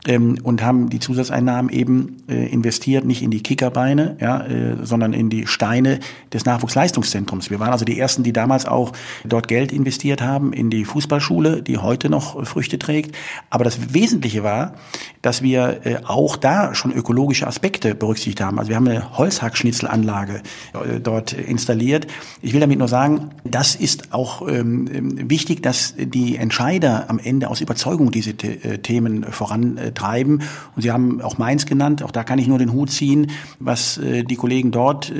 ähm, und haben die Zusatzeinnahmen eben investiert, nicht in die Kickerbeine, ja, sondern in die Steine des Nachwuchsleistungszentrums. Wir waren also die ersten, die damals auch dort Geld investiert haben in die Fußballschule, die heute noch Früchte trägt. Aber das Wesentliche war, dass wir äh, auch da schon ökologische Aspekte berücksichtigt haben. Also wir haben eine Holzhackschnitzelanlage äh, dort installiert. Ich will damit nur sagen, das ist auch ähm, wichtig, dass die Entscheider am Ende aus Überzeugung diese äh, Themen vorantreiben. Und Sie haben auch Mainz genannt. Auch da kann ich nur den Hut ziehen, was die Kollegen dort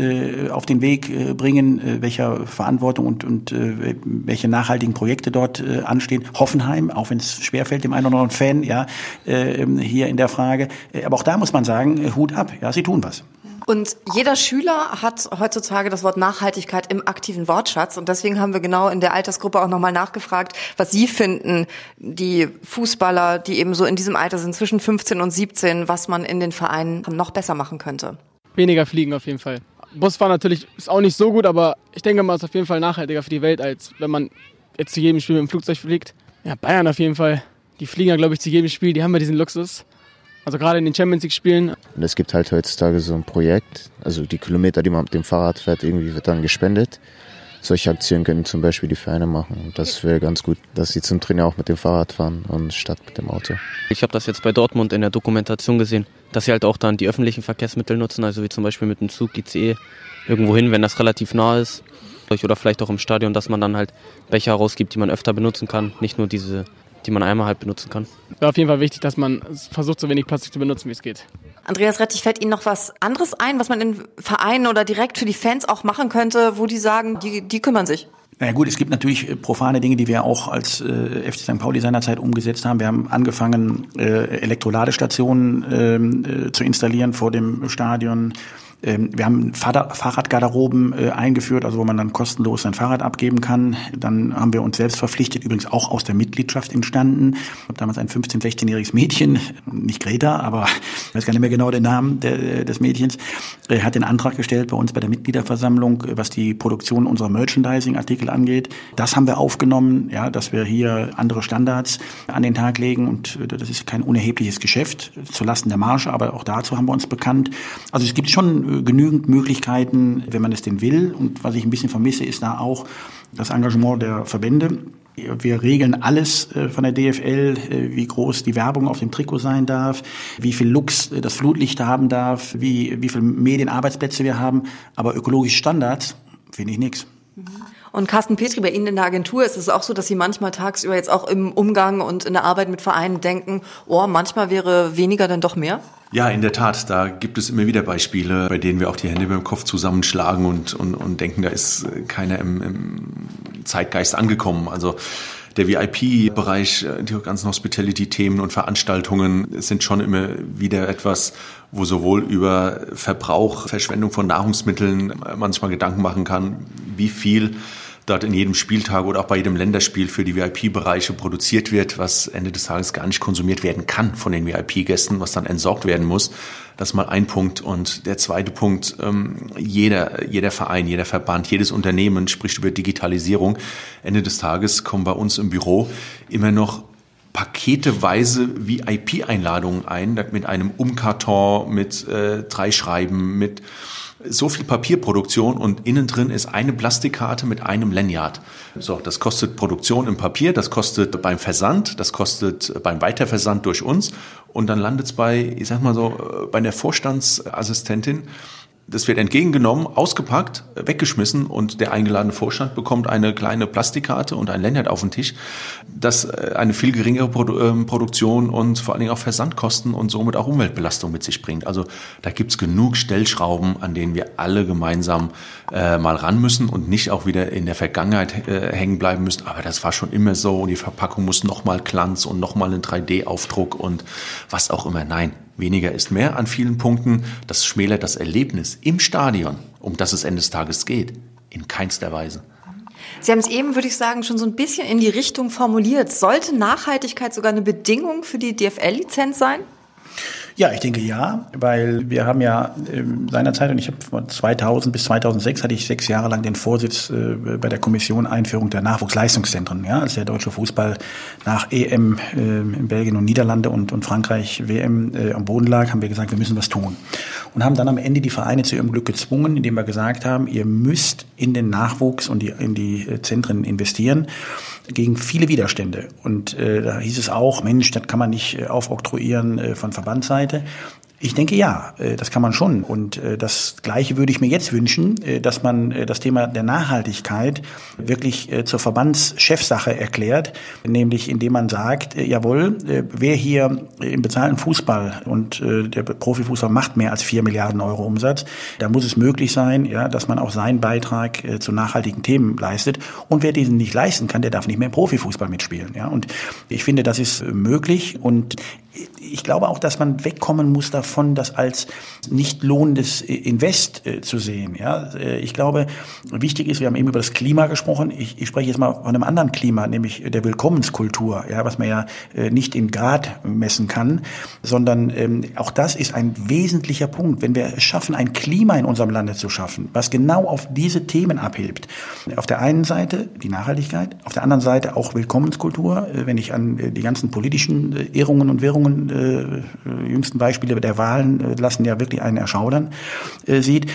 auf den Weg bringen, welcher Verantwortung und, und welche nachhaltigen Projekte dort anstehen. Hoffenheim, auch wenn es schwerfällt dem einen oder anderen Fan, ja, äh, hier in der Frage. Äh, aber auch da muss man sagen, äh, Hut ab, ja, sie tun was. Und jeder Schüler hat heutzutage das Wort Nachhaltigkeit im aktiven Wortschatz. Und deswegen haben wir genau in der Altersgruppe auch nochmal nachgefragt, was Sie finden, die Fußballer, die eben so in diesem Alter sind, zwischen 15 und 17, was man in den Vereinen noch besser machen könnte. Weniger fliegen auf jeden Fall. Busfahren natürlich ist auch nicht so gut, aber ich denke mal, es ist auf jeden Fall nachhaltiger für die Welt, als wenn man jetzt zu jedem Spiel mit dem Flugzeug fliegt. Ja, Bayern auf jeden Fall. Die fliegen ja, glaube ich, zu jedem Spiel. Die haben ja diesen Luxus. Also gerade in den Champions League Spielen. Und es gibt halt heutzutage so ein Projekt, also die Kilometer, die man mit dem Fahrrad fährt, irgendwie wird dann gespendet. Solche Aktionen können zum Beispiel die Vereine machen. Und das wäre ganz gut, dass sie zum Trainer auch mit dem Fahrrad fahren und statt mit dem Auto. Ich habe das jetzt bei Dortmund in der Dokumentation gesehen, dass sie halt auch dann die öffentlichen Verkehrsmittel nutzen, also wie zum Beispiel mit dem Zug, ICE, irgendwo hin, wenn das relativ nah ist. Oder vielleicht auch im Stadion, dass man dann halt Becher rausgibt, die man öfter benutzen kann. Nicht nur diese die man einmal halt benutzen kann. Ja, auf jeden Fall wichtig, dass man versucht, so wenig Plastik zu benutzen, wie es geht. Andreas Rettich, fällt Ihnen noch was anderes ein, was man in Vereinen oder direkt für die Fans auch machen könnte, wo die sagen, die, die kümmern sich? Naja gut, es gibt natürlich äh, profane Dinge, die wir auch als äh, FC St. Pauli seinerzeit umgesetzt haben. Wir haben angefangen, äh, Elektroladestationen ähm, äh, zu installieren vor dem Stadion. Ähm, wir haben Fahrradgarderoben äh, eingeführt, also wo man dann kostenlos sein Fahrrad abgeben kann. Dann haben wir uns selbst verpflichtet, übrigens auch aus der Mitgliedschaft entstanden. Ich habe damals ein 15-, 16-jähriges Mädchen, nicht Greta, aber ich weiß gar nicht mehr genau den Namen des Mädchens, äh, hat den Antrag gestellt bei uns bei der Mitgliederversammlung, was die Produktion unserer Merchandising-Artikel angeht. Das haben wir aufgenommen, ja, dass wir hier andere Standards an den Tag legen und das ist kein unerhebliches Geschäft zulasten der Marge, aber auch dazu haben wir uns bekannt. Also es gibt schon äh, genügend Möglichkeiten, wenn man es denn will. Und was ich ein bisschen vermisse, ist da auch das Engagement der Verbände. Wir regeln alles äh, von der DFL, äh, wie groß die Werbung auf dem Trikot sein darf, wie viel Lux das Flutlicht haben darf, wie, wie viele Medienarbeitsplätze wir haben. Aber ökologische Standards finde ich nichts. Mhm. Und Carsten Petri, bei Ihnen in der Agentur ist es auch so, dass Sie manchmal tagsüber jetzt auch im Umgang und in der Arbeit mit Vereinen denken, oh, manchmal wäre weniger dann doch mehr? Ja, in der Tat. Da gibt es immer wieder Beispiele, bei denen wir auch die Hände beim Kopf zusammenschlagen und, und, und denken, da ist keiner im, im Zeitgeist angekommen. Also der VIP-Bereich, die ganzen Hospitality-Themen und Veranstaltungen sind schon immer wieder etwas, wo sowohl über Verbrauch, Verschwendung von Nahrungsmitteln manchmal Gedanken machen kann, wie viel dort in jedem Spieltag oder auch bei jedem Länderspiel für die VIP-Bereiche produziert wird, was Ende des Tages gar nicht konsumiert werden kann von den VIP-Gästen, was dann entsorgt werden muss. Das ist mal ein Punkt. Und der zweite Punkt, ähm, jeder, jeder Verein, jeder Verband, jedes Unternehmen spricht über Digitalisierung. Ende des Tages kommen bei uns im Büro immer noch paketeweise VIP-Einladungen ein, mit einem Umkarton, mit äh, drei Schreiben, mit so viel Papierproduktion und innen drin ist eine Plastikkarte mit einem Lanyard. So, das kostet Produktion im Papier, das kostet beim Versand, das kostet beim Weiterversand durch uns und dann landet es bei, ich sag mal so, bei der Vorstandsassistentin das wird entgegengenommen, ausgepackt, weggeschmissen und der eingeladene Vorstand bekommt eine kleine Plastikkarte und ein Lanyard auf den Tisch, das äh, eine viel geringere Produ ähm, Produktion und vor allen Dingen auch Versandkosten und somit auch Umweltbelastung mit sich bringt. Also da gibt's genug Stellschrauben, an denen wir alle gemeinsam äh, mal ran müssen und nicht auch wieder in der Vergangenheit äh, hängen bleiben müssen. Aber das war schon immer so und die Verpackung muss nochmal Glanz und nochmal einen 3D-Aufdruck und was auch immer. Nein, Weniger ist mehr an vielen Punkten. Das schmälert das Erlebnis im Stadion, um das es Ende des Tages geht, in keinster Weise. Sie haben es eben, würde ich sagen, schon so ein bisschen in die Richtung formuliert. Sollte Nachhaltigkeit sogar eine Bedingung für die DFL-Lizenz sein? Ja, ich denke ja, weil wir haben ja äh, seinerzeit, und ich habe von 2000 bis 2006 hatte ich sechs Jahre lang den Vorsitz äh, bei der Kommission Einführung der Nachwuchsleistungszentren, ja, als der deutsche Fußball nach EM äh, in Belgien und Niederlande und, und Frankreich WM äh, am Boden lag, haben wir gesagt, wir müssen was tun. Und haben dann am Ende die Vereine zu ihrem Glück gezwungen, indem wir gesagt haben, ihr müsst in den Nachwuchs und die, in die äh, Zentren investieren gegen viele Widerstände. Und äh, da hieß es auch, Mensch, das kann man nicht äh, aufoktroyieren äh, von Verbandsseite. Ich denke ja, äh, das kann man schon. Und äh, das Gleiche würde ich mir jetzt wünschen, äh, dass man das Thema der Nachhaltigkeit wirklich zur Verbandschefsache erklärt, nämlich indem man sagt, jawohl, wer hier im bezahlten Fußball und der Profifußball macht mehr als vier Milliarden Euro Umsatz, da muss es möglich sein, ja, dass man auch seinen Beitrag zu nachhaltigen Themen leistet. Und wer diesen nicht leisten kann, der darf nicht mehr im Profifußball mitspielen. Ja. Und ich finde, das ist möglich. Und ich glaube auch, dass man wegkommen muss davon, das als nicht lohnendes Invest äh, zu sehen. Ja, äh, ich glaube, wichtig ist, wir haben eben über das Klima gesprochen. Ich, ich spreche jetzt mal von einem anderen Klima, nämlich der Willkommenskultur, ja, was man ja äh, nicht in Grad messen kann, sondern ähm, auch das ist ein wesentlicher Punkt. Wenn wir es schaffen, ein Klima in unserem Lande zu schaffen, was genau auf diese Themen abhebt. Auf der einen Seite die Nachhaltigkeit, auf der anderen Seite auch Willkommenskultur. Wenn ich an die ganzen politischen Irrungen und Währungen äh, jüngsten Beispiele der Wahlen äh, lassen ja wirklich einen erschaudern, äh, sieht,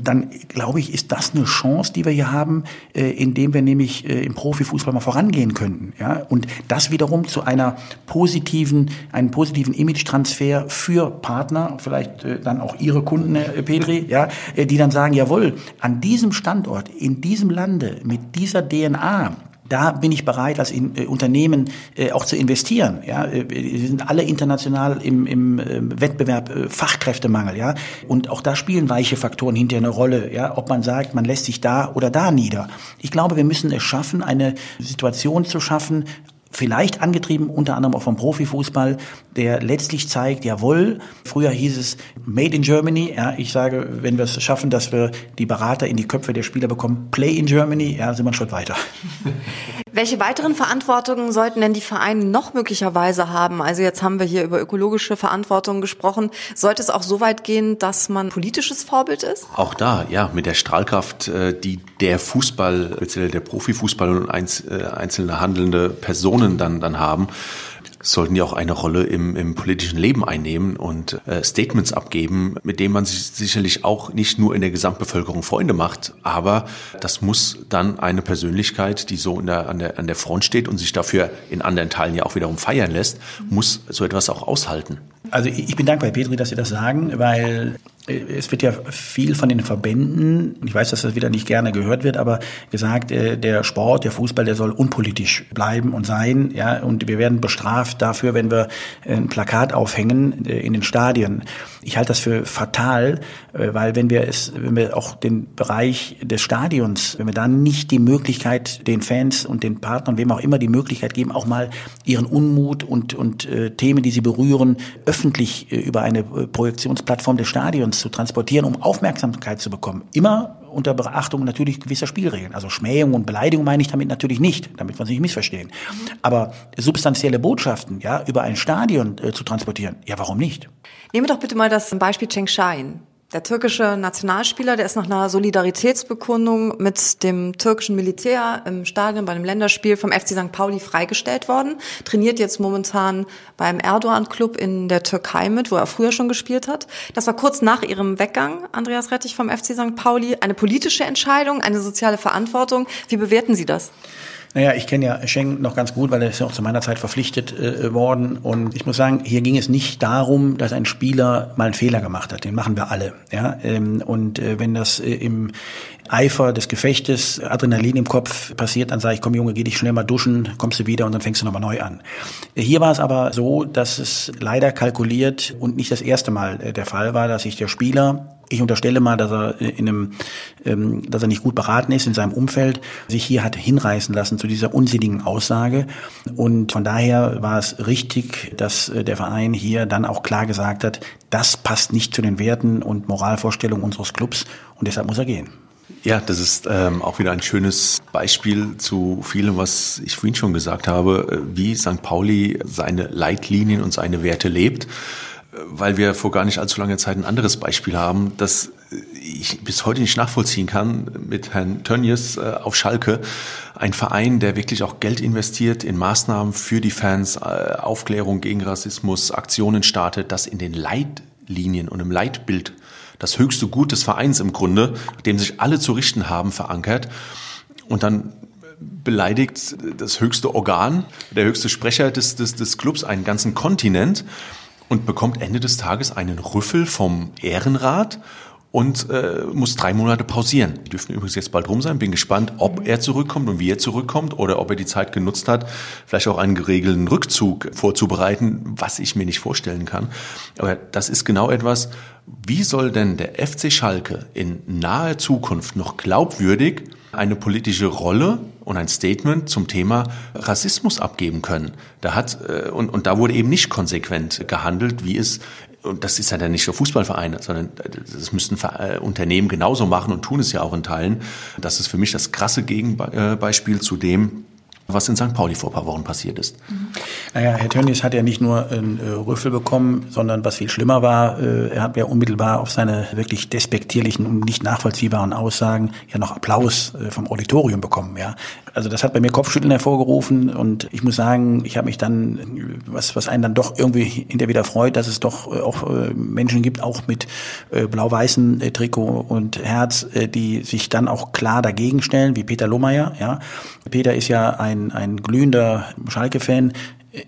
dann glaube ich, ist das eine Chance, die wir hier haben, äh, indem wir nämlich im Profifußball mal vorangehen könnten. Ja? Und das wiederum zu einer positiven, einen positiven Image-Transfer für Partner, vielleicht dann auch Ihre Kunden, äh, Petri, ja, äh, die dann sagen, jawohl, an diesem Standort, in diesem Lande, mit dieser DNA, da bin ich bereit, als in, äh, Unternehmen äh, auch zu investieren. Ja, äh, wir sind alle international im, im äh, Wettbewerb äh, Fachkräftemangel. Ja, und auch da spielen weiche Faktoren hinter eine Rolle. Ja, ob man sagt, man lässt sich da oder da nieder. Ich glaube, wir müssen es schaffen, eine Situation zu schaffen, vielleicht angetrieben unter anderem auch vom Profifußball, der letztlich zeigt, jawohl, früher hieß es Made in Germany, ja, ich sage, wenn wir es schaffen, dass wir die Berater in die Köpfe der Spieler bekommen, Play in Germany, ja, sind wir einen Schritt weiter. Welche weiteren Verantwortungen sollten denn die Vereine noch möglicherweise haben? Also jetzt haben wir hier über ökologische Verantwortung gesprochen. Sollte es auch so weit gehen, dass man politisches Vorbild ist? Auch da, ja, mit der Strahlkraft, äh, die der Fußball, speziell der Profifußball und äh, einzelne handelnde Personen dann, dann haben, sollten die auch eine Rolle im, im politischen Leben einnehmen und äh, Statements abgeben, mit denen man sich sicherlich auch nicht nur in der Gesamtbevölkerung Freunde macht, aber das muss dann eine Persönlichkeit, die so in der, an, der, an der Front steht und sich dafür in anderen Teilen ja auch wiederum feiern lässt, muss so etwas auch aushalten. Also ich bin dankbar, Petri, dass Sie das sagen, weil es wird ja viel von den Verbänden, ich weiß, dass das wieder nicht gerne gehört wird, aber gesagt, äh, der Sport, der Fußball, der soll unpolitisch bleiben und sein, ja, und wir werden bestraft dafür, wenn wir ein Plakat aufhängen äh, in den Stadien. Ich halte das für fatal, äh, weil wenn wir es, wenn wir auch den Bereich des Stadions, wenn wir da nicht die Möglichkeit den Fans und den Partnern, wem auch immer die Möglichkeit geben, auch mal ihren Unmut und, und äh, Themen, die sie berühren, öffentlich äh, über eine Projektionsplattform des Stadions uns zu transportieren, um Aufmerksamkeit zu bekommen. Immer unter Beachtung natürlich gewisser Spielregeln. Also Schmähung und Beleidigung meine ich damit natürlich nicht, damit wir uns nicht missverstehen. Aber substanzielle Botschaften, ja, über ein Stadion äh, zu transportieren, ja, warum nicht? Nehmen wir doch bitte mal das Beispiel Cheng Shain. Der türkische Nationalspieler, der ist nach einer Solidaritätsbekundung mit dem türkischen Militär im Stadion bei einem Länderspiel vom FC St. Pauli freigestellt worden, trainiert jetzt momentan beim Erdogan-Club in der Türkei mit, wo er früher schon gespielt hat. Das war kurz nach ihrem Weggang, Andreas Rettich vom FC St. Pauli. Eine politische Entscheidung, eine soziale Verantwortung. Wie bewerten Sie das? Naja, ich kenne ja Schengen noch ganz gut, weil er ist ja auch zu meiner Zeit verpflichtet äh, worden. Und ich muss sagen, hier ging es nicht darum, dass ein Spieler mal einen Fehler gemacht hat. Den machen wir alle. Ja? Ähm, und äh, wenn das äh, im Eifer des Gefechtes, Adrenalin im Kopf passiert, dann sage ich, komm Junge, geh dich schnell mal duschen, kommst du wieder und dann fängst du nochmal neu an. Hier war es aber so, dass es leider kalkuliert und nicht das erste Mal äh, der Fall war, dass sich der Spieler ich unterstelle mal, dass er in einem, ähm, dass er nicht gut beraten ist in seinem Umfeld, sich hier hat hinreißen lassen zu dieser unsinnigen Aussage. Und von daher war es richtig, dass äh, der Verein hier dann auch klar gesagt hat, das passt nicht zu den Werten und Moralvorstellungen unseres Clubs und deshalb muss er gehen. Ja, das ist ähm, auch wieder ein schönes Beispiel zu vielem, was ich vorhin schon gesagt habe, äh, wie St. Pauli seine Leitlinien und seine Werte lebt, äh, weil wir vor gar nicht allzu langer Zeit ein anderes Beispiel haben, das ich bis heute nicht nachvollziehen kann mit Herrn Tönnies äh, auf Schalke. Ein Verein, der wirklich auch Geld investiert in Maßnahmen für die Fans, Aufklärung gegen Rassismus, Aktionen startet, das in den Leitlinien und im Leitbild das höchste Gut des Vereins im Grunde, dem sich alle zu richten haben, verankert. Und dann beleidigt das höchste Organ, der höchste Sprecher des, des, des Clubs einen ganzen Kontinent und bekommt Ende des Tages einen Rüffel vom Ehrenrat und äh, muss drei Monate pausieren. Die dürfen übrigens jetzt bald rum sein. Bin gespannt, ob er zurückkommt und wie er zurückkommt oder ob er die Zeit genutzt hat, vielleicht auch einen geregelten Rückzug vorzubereiten, was ich mir nicht vorstellen kann. Aber das ist genau etwas, wie soll denn der FC Schalke in naher Zukunft noch glaubwürdig eine politische Rolle und ein Statement zum Thema Rassismus abgeben können. Da hat äh, und, und da wurde eben nicht konsequent gehandelt, wie es und das ist ja dann nicht nur Fußballvereine, sondern das müssten äh, Unternehmen genauso machen und tun es ja auch in Teilen. Das ist für mich das krasse Gegenbeispiel zu dem, was in St. Pauli vor ein paar Wochen passiert ist. Naja, Herr Tönnies hat ja nicht nur einen äh, Rüffel bekommen, sondern was viel schlimmer war, äh, er hat ja unmittelbar auf seine wirklich despektierlichen und nicht nachvollziehbaren Aussagen ja noch Applaus äh, vom Auditorium bekommen. Ja, also das hat bei mir Kopfschütteln hervorgerufen und ich muss sagen, ich habe mich dann, was was einen dann doch irgendwie hinterher wieder freut, dass es doch auch Menschen gibt, auch mit blau-weißen Trikot und Herz, die sich dann auch klar dagegen stellen, wie Peter Lohmeier. Ja, Peter ist ja ein ein, ein glühender Schalke-Fan,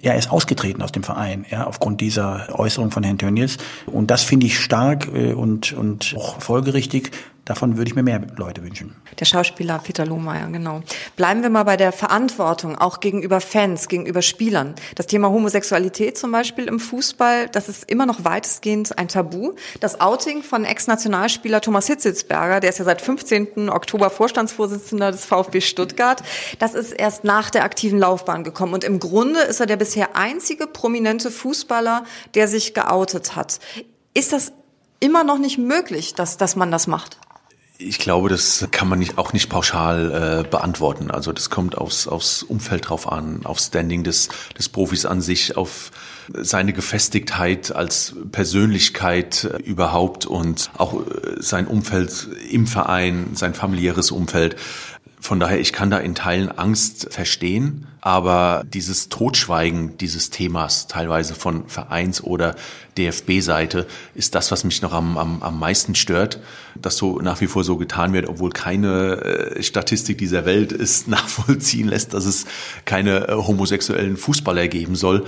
er ist ausgetreten aus dem Verein, ja, aufgrund dieser Äußerung von Herrn Tönnies. Und das finde ich stark äh, und, und auch folgerichtig. Davon würde ich mir mehr Leute wünschen. Der Schauspieler Peter Lohmeier, genau. Bleiben wir mal bei der Verantwortung, auch gegenüber Fans, gegenüber Spielern. Das Thema Homosexualität zum Beispiel im Fußball, das ist immer noch weitestgehend ein Tabu. Das Outing von Ex-Nationalspieler Thomas Hitzitzberger, der ist ja seit 15. Oktober Vorstandsvorsitzender des VfB Stuttgart, das ist erst nach der aktiven Laufbahn gekommen. Und im Grunde ist er der bisher einzige prominente Fußballer, der sich geoutet hat. Ist das immer noch nicht möglich, dass, dass man das macht? Ich glaube, das kann man nicht, auch nicht pauschal äh, beantworten. Also das kommt aufs, aufs Umfeld drauf an, auf Standing des, des Profis an sich, auf seine Gefestigtheit als Persönlichkeit äh, überhaupt und auch äh, sein Umfeld im Verein, sein familiäres Umfeld. Von daher, ich kann da in Teilen Angst verstehen, aber dieses Totschweigen dieses Themas, teilweise von Vereins- oder DFB-Seite, ist das, was mich noch am, am, am meisten stört, dass so nach wie vor so getan wird, obwohl keine äh, Statistik dieser Welt es nachvollziehen lässt, dass es keine äh, homosexuellen Fußballer geben soll.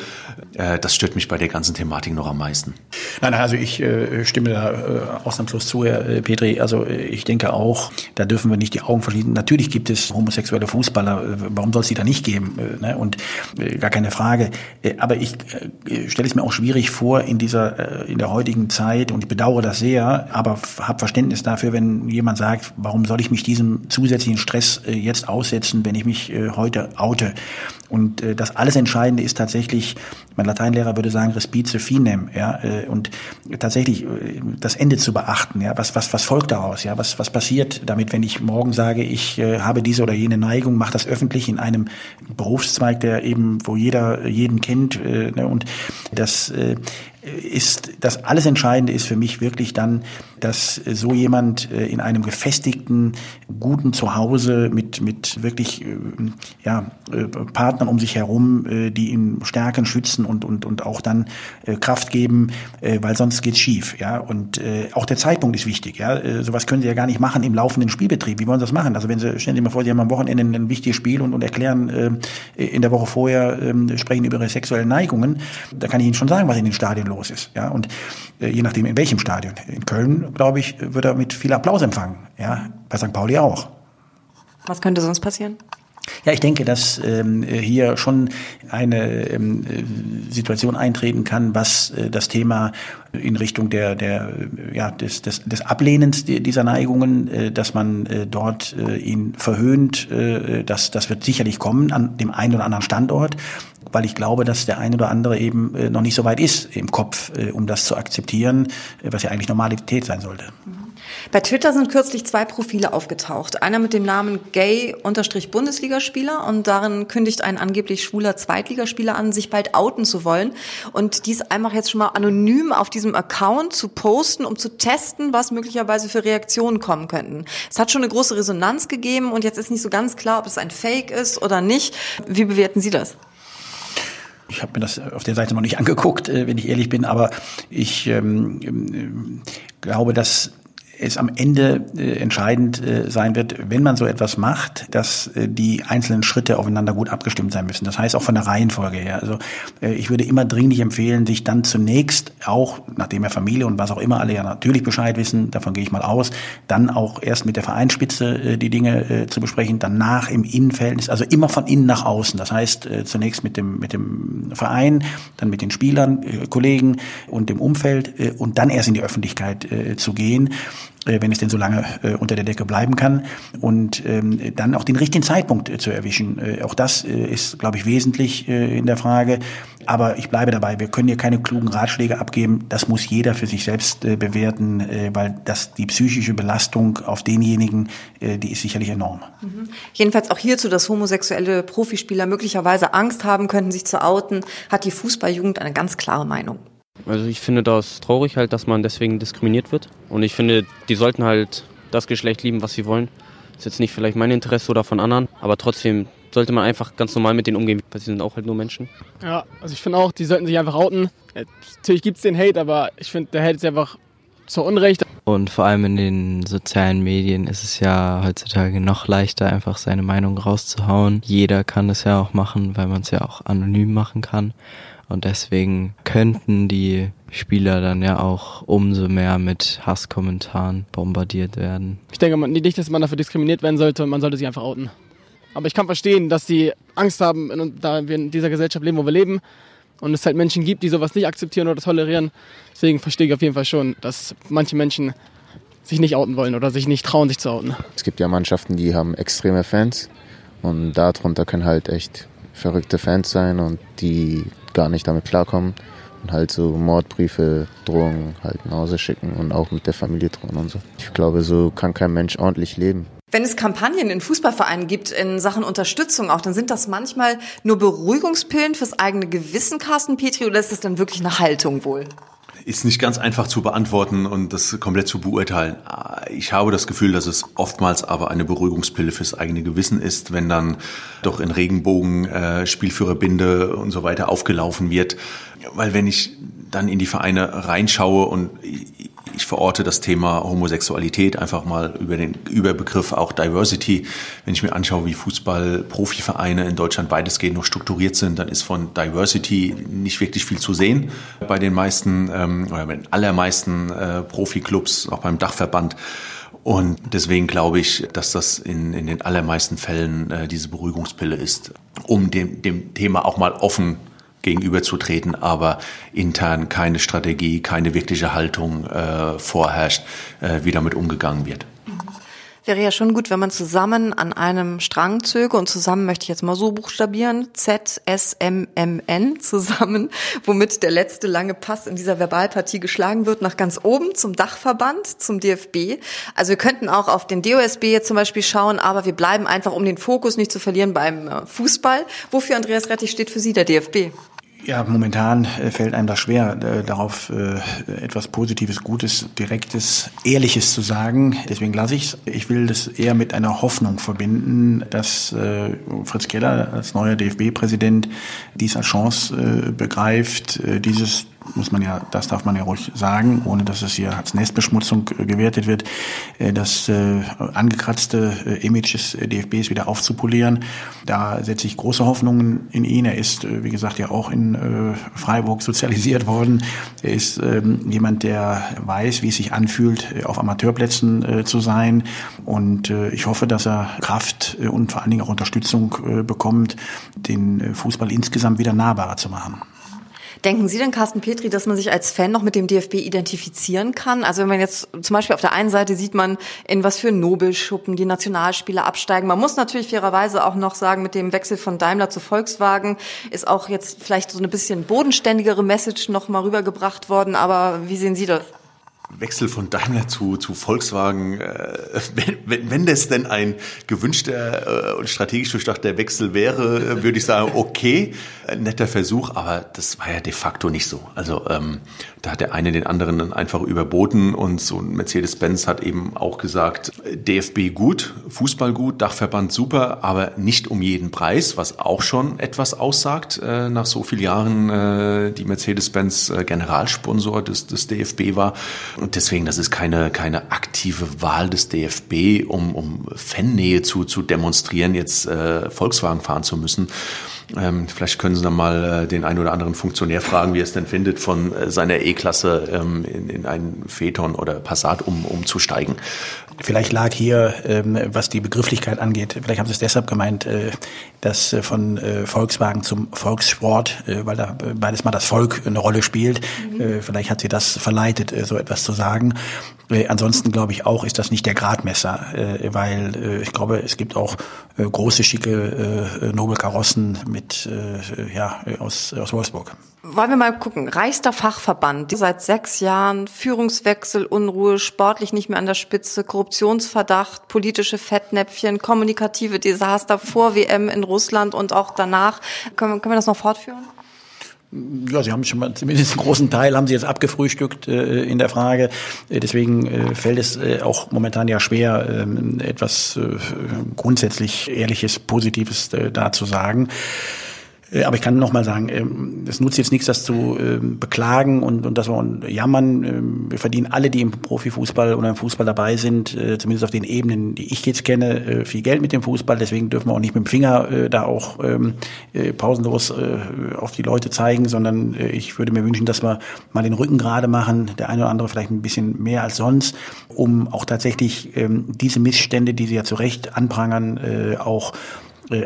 Äh, das stört mich bei der ganzen Thematik noch am meisten. Nein, also ich stimme da ausnahmslos zu, Herr Petri. Also ich denke auch, da dürfen wir nicht die Augen verschließen. Natürlich gibt es homosexuelle Fußballer. Warum soll es die da nicht geben? Ne? und äh, gar keine Frage. Äh, aber ich äh, stelle es mir auch schwierig vor in dieser äh, in der heutigen Zeit und ich bedauere das sehr, aber habe Verständnis dafür, wenn jemand sagt, warum soll ich mich diesem zusätzlichen Stress äh, jetzt aussetzen, wenn ich mich äh, heute oute? Und äh, das alles Entscheidende ist tatsächlich, mein Lateinlehrer würde sagen, respice finem, ja, äh, und tatsächlich äh, das Ende zu beachten, ja, was, was, was folgt daraus, ja, was, was passiert damit, wenn ich morgen sage, ich äh, habe diese oder jene Neigung, mache das öffentlich in einem Berufszweig, der eben, wo jeder jeden kennt, ne, und das ist das alles Entscheidende ist für mich wirklich dann, dass so jemand äh, in einem gefestigten, guten Zuhause mit mit wirklich äh, ja äh, Partnern um sich herum, die ihn stärken, schützen und und und auch dann Kraft geben, weil sonst geht's schief, ja und auch der Zeitpunkt ist wichtig, ja sowas können Sie ja gar nicht machen im laufenden Spielbetrieb. Wie wollen Sie das machen? Also wenn Sie stellen Sie mal vor, Sie haben am Wochenende ein wichtiges Spiel und und erklären in der Woche vorher ähm, sprechen über Ihre sexuellen Neigungen, da kann ich Ihnen schon sagen, was in den Stadien los ist. Ja, und äh, je nachdem in welchem Stadion. In Köln, glaube ich, wird er mit viel Applaus empfangen. Ja, bei St. Pauli auch. Was könnte sonst passieren? Ja, ich denke, dass ähm, hier schon eine ähm, Situation eintreten kann, was äh, das Thema in Richtung der, der ja, des, des, des Ablehnens dieser Neigungen, äh, dass man äh, dort äh, ihn verhöhnt, äh, das, das wird sicherlich kommen an dem einen oder anderen Standort weil ich glaube, dass der eine oder andere eben äh, noch nicht so weit ist im Kopf, äh, um das zu akzeptieren, äh, was ja eigentlich Normalität sein sollte. Bei Twitter sind kürzlich zwei Profile aufgetaucht. Einer mit dem Namen Gay-Bundesligaspieler und darin kündigt ein angeblich schwuler Zweitligaspieler an, sich bald outen zu wollen und dies einfach jetzt schon mal anonym auf diesem Account zu posten, um zu testen, was möglicherweise für Reaktionen kommen könnten. Es hat schon eine große Resonanz gegeben und jetzt ist nicht so ganz klar, ob es ein Fake ist oder nicht. Wie bewerten Sie das? Ich habe mir das auf der Seite noch nicht angeguckt, äh, wenn ich ehrlich bin, aber ich ähm, ähm glaube, dass es am Ende äh, entscheidend äh, sein wird, wenn man so etwas macht, dass äh, die einzelnen Schritte aufeinander gut abgestimmt sein müssen. Das heißt auch von der Reihenfolge her. Also äh, ich würde immer dringlich empfehlen, sich dann zunächst auch, nachdem er Familie und was auch immer alle ja natürlich Bescheid wissen, davon gehe ich mal aus, dann auch erst mit der Vereinsspitze äh, die Dinge äh, zu besprechen, danach im Innenverhältnis, also immer von innen nach außen. Das heißt äh, zunächst mit dem mit dem Verein, dann mit den Spielern, äh, Kollegen und dem Umfeld äh, und dann erst in die Öffentlichkeit äh, zu gehen. Äh, wenn es denn so lange äh, unter der Decke bleiben kann. Und ähm, dann auch den richtigen Zeitpunkt äh, zu erwischen. Auch das ist, glaube ich, wesentlich in der Frage. Aber ich bleibe dabei, wir können hier keine klugen Ratschläge abgeben. Das muss jeder für sich selbst bewerten, weil das die psychische Belastung auf denjenigen, die ist sicherlich enorm. Mhm. Jedenfalls auch hierzu, dass homosexuelle Profispieler möglicherweise Angst haben könnten, sich zu outen, hat die Fußballjugend eine ganz klare Meinung. Also ich finde das traurig halt, dass man deswegen diskriminiert wird. Und ich finde, die sollten halt das Geschlecht lieben, was sie wollen. Das ist jetzt nicht vielleicht mein Interesse oder von anderen, aber trotzdem sollte man einfach ganz normal mit denen umgehen, weil sie sind auch halt nur Menschen. Ja, also ich finde auch, die sollten sich einfach outen. Natürlich gibt es den Hate, aber ich finde, der Hate ist einfach zu Unrecht. Und vor allem in den sozialen Medien ist es ja heutzutage noch leichter, einfach seine Meinung rauszuhauen. Jeder kann es ja auch machen, weil man es ja auch anonym machen kann. Und deswegen könnten die Spieler dann ja auch umso mehr mit Hasskommentaren bombardiert werden. Ich denke nicht, dass man dafür diskriminiert werden sollte, man sollte sich einfach outen. Aber ich kann verstehen, dass sie Angst haben, da wir in dieser Gesellschaft leben, wo wir leben. Und es halt Menschen gibt, die sowas nicht akzeptieren oder tolerieren. Deswegen verstehe ich auf jeden Fall schon, dass manche Menschen sich nicht outen wollen oder sich nicht trauen, sich zu outen. Es gibt ja Mannschaften, die haben extreme Fans. Und darunter können halt echt verrückte Fans sein und die gar nicht damit klarkommen und halt so Mordbriefe, Drohungen halt nach Hause schicken und auch mit der Familie drohen und so. Ich glaube, so kann kein Mensch ordentlich leben. Wenn es Kampagnen in Fußballvereinen gibt in Sachen Unterstützung auch, dann sind das manchmal nur Beruhigungspillen fürs eigene Gewissen, Carsten Petri, oder ist das dann wirklich eine Haltung wohl? Ist nicht ganz einfach zu beantworten und das komplett zu beurteilen. Ich habe das Gefühl, dass es oftmals aber eine Beruhigungspille fürs eigene Gewissen ist, wenn dann doch in Regenbogen, äh, Spielführerbinde und so weiter aufgelaufen wird. Weil wenn ich dann in die Vereine reinschaue und ich verorte das Thema Homosexualität einfach mal über den Überbegriff auch Diversity. Wenn ich mir anschaue, wie Fußball-Profivereine in Deutschland weitestgehend noch strukturiert sind, dann ist von Diversity nicht wirklich viel zu sehen. Bei den meisten ähm, oder bei den allermeisten äh, Profiklubs, auch beim Dachverband. Und deswegen glaube ich, dass das in, in den allermeisten Fällen äh, diese Beruhigungspille ist, um dem, dem Thema auch mal offen gegenüberzutreten, aber intern keine Strategie, keine wirkliche Haltung äh, vorherrscht, äh, wie damit umgegangen wird. Wäre ja schon gut, wenn man zusammen an einem Strang zöge und zusammen möchte ich jetzt mal so buchstabieren, Z, S, M, M, N zusammen, womit der letzte lange Pass in dieser Verbalpartie geschlagen wird, nach ganz oben zum Dachverband, zum DFB. Also wir könnten auch auf den DOSB jetzt zum Beispiel schauen, aber wir bleiben einfach, um den Fokus nicht zu verlieren beim äh, Fußball. Wofür Andreas Rettich steht für Sie der DFB? Ja, momentan äh, fällt einem das schwer, äh, darauf äh, etwas Positives, Gutes, Direktes, Ehrliches zu sagen. Deswegen lasse ich es. Ich will das eher mit einer Hoffnung verbinden, dass Fritz Keller als neuer DFB-Präsident dies als Chance begreift, dieses muss man ja, das darf man ja ruhig sagen, ohne dass es hier als Nestbeschmutzung äh, gewertet wird, äh, das äh, angekratzte Image des DFBs wieder aufzupolieren. Da setze ich große Hoffnungen in ihn. Er ist, wie gesagt, ja auch in Freiburg sozialisiert worden. Er ist ähm, jemand, der weiß, wie es sich anfühlt, auf Amateurplätzen zu sein. Und ich hoffe, dass er Kraft und vor allen Dingen auch Unterstützung bekommt, den Fußball insgesamt wieder nahbarer zu machen. Denken Sie denn, Carsten Petri, dass man sich als Fan noch mit dem DFB identifizieren kann? Also wenn man jetzt zum Beispiel auf der einen Seite sieht man, in was für Nobelschuppen die Nationalspieler absteigen. Man muss natürlich fairerweise auch noch sagen, mit dem Wechsel von Daimler zu Volkswagen ist auch jetzt vielleicht so eine bisschen bodenständigere Message noch mal rübergebracht worden. Aber wie sehen Sie das? Wechsel von Daimler zu, zu Volkswagen, äh, wenn, wenn, das denn ein gewünschter äh, und strategisch durchdachter Wechsel wäre, äh, würde ich sagen, okay, ein netter Versuch, aber das war ja de facto nicht so. Also ähm, da hat der eine den anderen einfach überboten und so Mercedes-Benz hat eben auch gesagt, DFB gut, Fußball gut, Dachverband super, aber nicht um jeden Preis, was auch schon etwas aussagt äh, nach so vielen Jahren, äh, die Mercedes-Benz äh, Generalsponsor des, des DFB war. Und deswegen, das ist keine, keine aktive Wahl des DFB, um, um Fannähe zu, zu demonstrieren, jetzt äh, Volkswagen fahren zu müssen. Ähm, vielleicht können Sie dann mal äh, den einen oder anderen Funktionär fragen, wie er es denn findet, von äh, seiner E-Klasse ähm, in, in einen Phaeton oder Passat um, umzusteigen. Vielleicht lag hier, ähm, was die Begrifflichkeit angeht, vielleicht haben Sie es deshalb gemeint, äh, dass äh, von äh, Volkswagen zum Volkssport, weil da beides mal das Volk eine Rolle spielt. Mhm. Vielleicht hat sie das verleitet, so etwas zu sagen. Ansonsten glaube ich auch, ist das nicht der Gradmesser, weil ich glaube, es gibt auch große, schicke Nobelkarossen mit, ja, aus, aus Wolfsburg. Wollen wir mal gucken. Reichster Fachverband, seit sechs Jahren, Führungswechsel, Unruhe, sportlich nicht mehr an der Spitze, Korruptionsverdacht, politische Fettnäpfchen, kommunikative Desaster vor WM in Russland und auch danach. Können, können wir das noch fortführen? Ja, Sie haben schon mal zumindest einen großen Teil haben Sie jetzt abgefrühstückt äh, in der Frage. Äh, deswegen äh, fällt es äh, auch momentan ja schwer, ähm, etwas äh, grundsätzlich Ehrliches, Positives äh, da zu sagen. Äh, aber ich kann noch mal sagen, ähm, es nutzt jetzt nichts, das zu ähm, beklagen und, und das wir jammern. Ähm, wir verdienen alle, die im Profifußball oder im Fußball dabei sind, äh, zumindest auf den Ebenen, die ich jetzt kenne, äh, viel Geld mit dem Fußball. Deswegen dürfen wir auch nicht mit dem Finger da auch pausenlos auf die Leute zeigen, sondern ich würde mir wünschen, dass wir mal den Rücken gerade machen, der eine oder andere vielleicht ein bisschen mehr als sonst, um auch tatsächlich diese Missstände, die Sie ja zu Recht anprangern, auch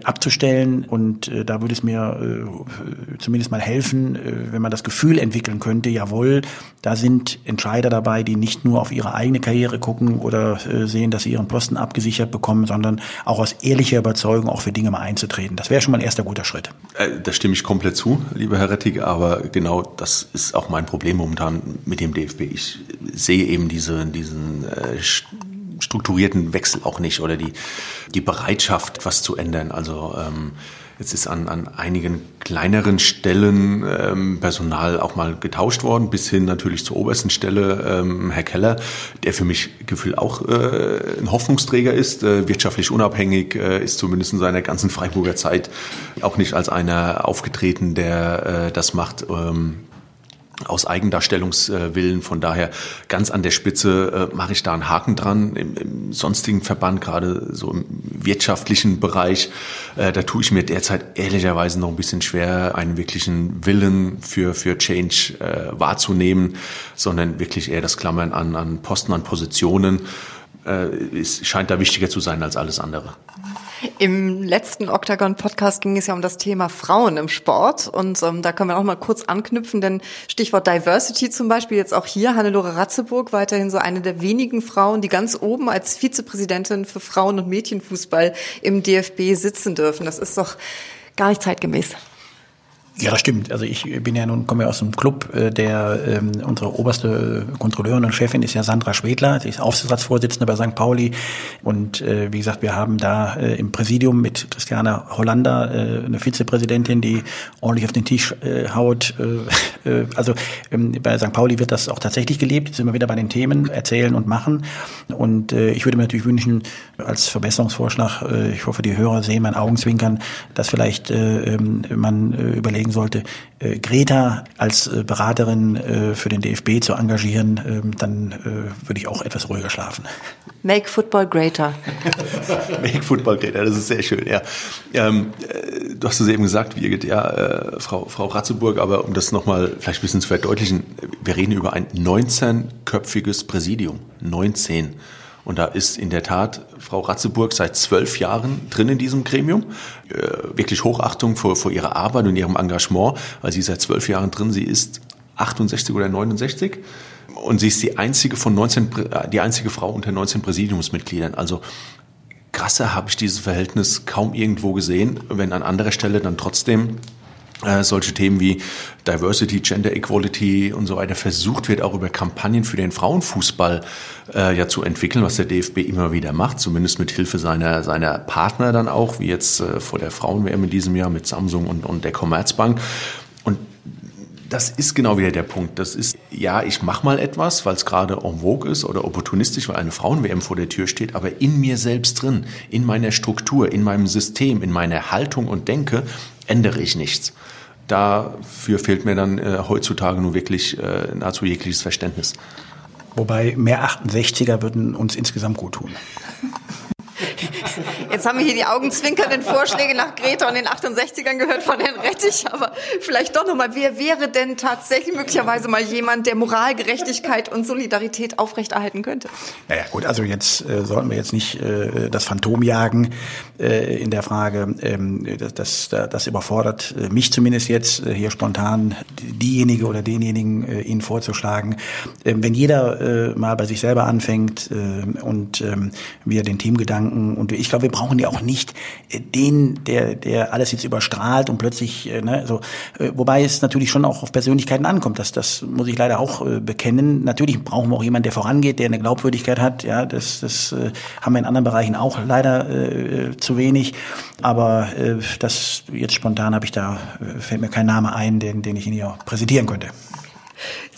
abzustellen. Und äh, da würde es mir äh, zumindest mal helfen, äh, wenn man das Gefühl entwickeln könnte, jawohl, da sind Entscheider dabei, die nicht nur auf ihre eigene Karriere gucken oder äh, sehen, dass sie ihren Posten abgesichert bekommen, sondern auch aus ehrlicher Überzeugung auch für Dinge mal einzutreten. Das wäre schon mal ein erster guter Schritt. Äh, da stimme ich komplett zu, lieber Herr Rettig, aber genau das ist auch mein Problem momentan mit dem DFB. Ich sehe eben diese, diesen äh, strukturierten Wechsel auch nicht oder die, die Bereitschaft, was zu ändern. Also ähm, Jetzt ist an, an einigen kleineren Stellen ähm, Personal auch mal getauscht worden, bis hin natürlich zur obersten Stelle ähm, Herr Keller, der für mich gefühlt auch äh, ein Hoffnungsträger ist, äh, wirtschaftlich unabhängig, äh, ist zumindest in seiner ganzen Freiburger Zeit auch nicht als einer aufgetreten, der äh, das macht. Ähm, aus Eigendarstellungswillen. Von daher ganz an der Spitze äh, mache ich da einen Haken dran. Im, Im, sonstigen Verband, gerade so im wirtschaftlichen Bereich, äh, da tue ich mir derzeit ehrlicherweise noch ein bisschen schwer, einen wirklichen Willen für, für Change äh, wahrzunehmen, sondern wirklich eher das Klammern an, an Posten, an Positionen. Äh, es scheint da wichtiger zu sein als alles andere. Im letzten Octagon-Podcast ging es ja um das Thema Frauen im Sport und ähm, da können wir auch mal kurz anknüpfen, denn Stichwort Diversity zum Beispiel jetzt auch hier, Hannelore Ratzeburg, weiterhin so eine der wenigen Frauen, die ganz oben als Vizepräsidentin für Frauen- und Mädchenfußball im DFB sitzen dürfen. Das ist doch gar nicht zeitgemäß. Ja, das stimmt. Also ich bin ja nun, komme ja aus einem Club, äh, der ähm, unsere oberste Kontrolleurin und Chefin ist ja Sandra Schwedler, sie ist Aufsichtsratsvorsitzende bei St. Pauli. Und äh, wie gesagt, wir haben da äh, im Präsidium mit Christiane Hollander äh, eine Vizepräsidentin, die ordentlich auf den Tisch äh, haut. Äh, äh, also ähm, bei St. Pauli wird das auch tatsächlich gelebt. Jetzt sind wir wieder bei den Themen erzählen und machen. Und äh, ich würde mir natürlich wünschen, als Verbesserungsvorschlag, äh, ich hoffe, die Hörer sehen mein Augenzwinkern, dass vielleicht äh, ähm, man äh, überlegen überlegen sollte, äh, Greta als äh, Beraterin äh, für den DFB zu engagieren, ähm, dann würde ich auch etwas ruhiger schlafen. Make Football greater. Make Football greater, das ist sehr schön, ja. Ähm, du hast es eben gesagt, Birgit, ja, äh, Frau, Frau Ratzeburg, aber um das nochmal vielleicht ein bisschen zu verdeutlichen, wir reden über ein 19-köpfiges Präsidium. 19. Und da ist in der Tat Frau Ratzeburg seit zwölf Jahren drin in diesem Gremium. Äh, wirklich Hochachtung vor, vor ihrer Arbeit und ihrem Engagement, weil sie seit zwölf Jahren drin, sie ist 68 oder 69 und sie ist die einzige von 19, äh, die einzige Frau unter 19 Präsidiumsmitgliedern. Also krasser habe ich dieses Verhältnis kaum irgendwo gesehen, wenn an anderer Stelle dann trotzdem äh, solche Themen wie Diversity, Gender Equality und so weiter versucht wird, auch über Kampagnen für den Frauenfußball äh, ja zu entwickeln, was der DFB immer wieder macht, zumindest mit Hilfe seiner, seiner Partner dann auch, wie jetzt äh, vor der Frauen-WM in diesem Jahr mit Samsung und, und der Commerzbank. Und das ist genau wieder der Punkt. Das ist, ja, ich mache mal etwas, weil es gerade en vogue ist oder opportunistisch, weil eine Frauen-WM vor der Tür steht, aber in mir selbst drin, in meiner Struktur, in meinem System, in meiner Haltung und Denke ändere ich nichts dafür fehlt mir dann äh, heutzutage nur wirklich äh, nahezu jegliches Verständnis. Wobei mehr 68er würden uns insgesamt gut tun. Jetzt haben wir hier die augenzwinkernden Vorschläge nach Greta und den 68ern gehört von Herrn Rettich, aber vielleicht doch nochmal, wer wäre denn tatsächlich möglicherweise mal jemand, der Moral, Gerechtigkeit und Solidarität aufrechterhalten könnte? Naja gut, also jetzt äh, sollten wir jetzt nicht äh, das Phantom jagen äh, in der Frage. Ähm, das, das, das überfordert äh, mich zumindest jetzt äh, hier spontan diejenige oder denjenigen äh, Ihnen vorzuschlagen. Ähm, wenn jeder äh, mal bei sich selber anfängt äh, und ähm, wir den Teamgedanken und ich glaube, wir brauchen ja auch nicht äh, den, der, der alles jetzt überstrahlt und plötzlich, äh, ne, so, äh, wobei es natürlich schon auch auf Persönlichkeiten ankommt. Das, das muss ich leider auch bekennen. Natürlich brauchen wir auch jemanden, der vorangeht, der eine Glaubwürdigkeit hat. Ja, das, das haben wir in anderen Bereichen auch leider äh, zu wenig. Aber äh, das jetzt spontan habe ich da, fällt mir kein Name ein, den, den ich Ihnen hier präsentieren könnte.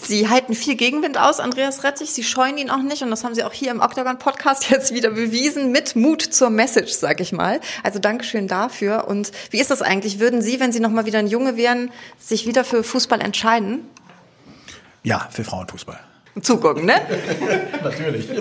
Sie halten viel Gegenwind aus, Andreas Rettich. Sie scheuen ihn auch nicht und das haben Sie auch hier im Octagon Podcast jetzt wieder bewiesen mit Mut zur Message, sag ich mal. Also Dankeschön dafür. Und wie ist das eigentlich? Würden Sie, wenn Sie noch mal wieder ein Junge wären, sich wieder für Fußball entscheiden? Ja, für Frauenfußball. Zugucken, ne? Natürlich.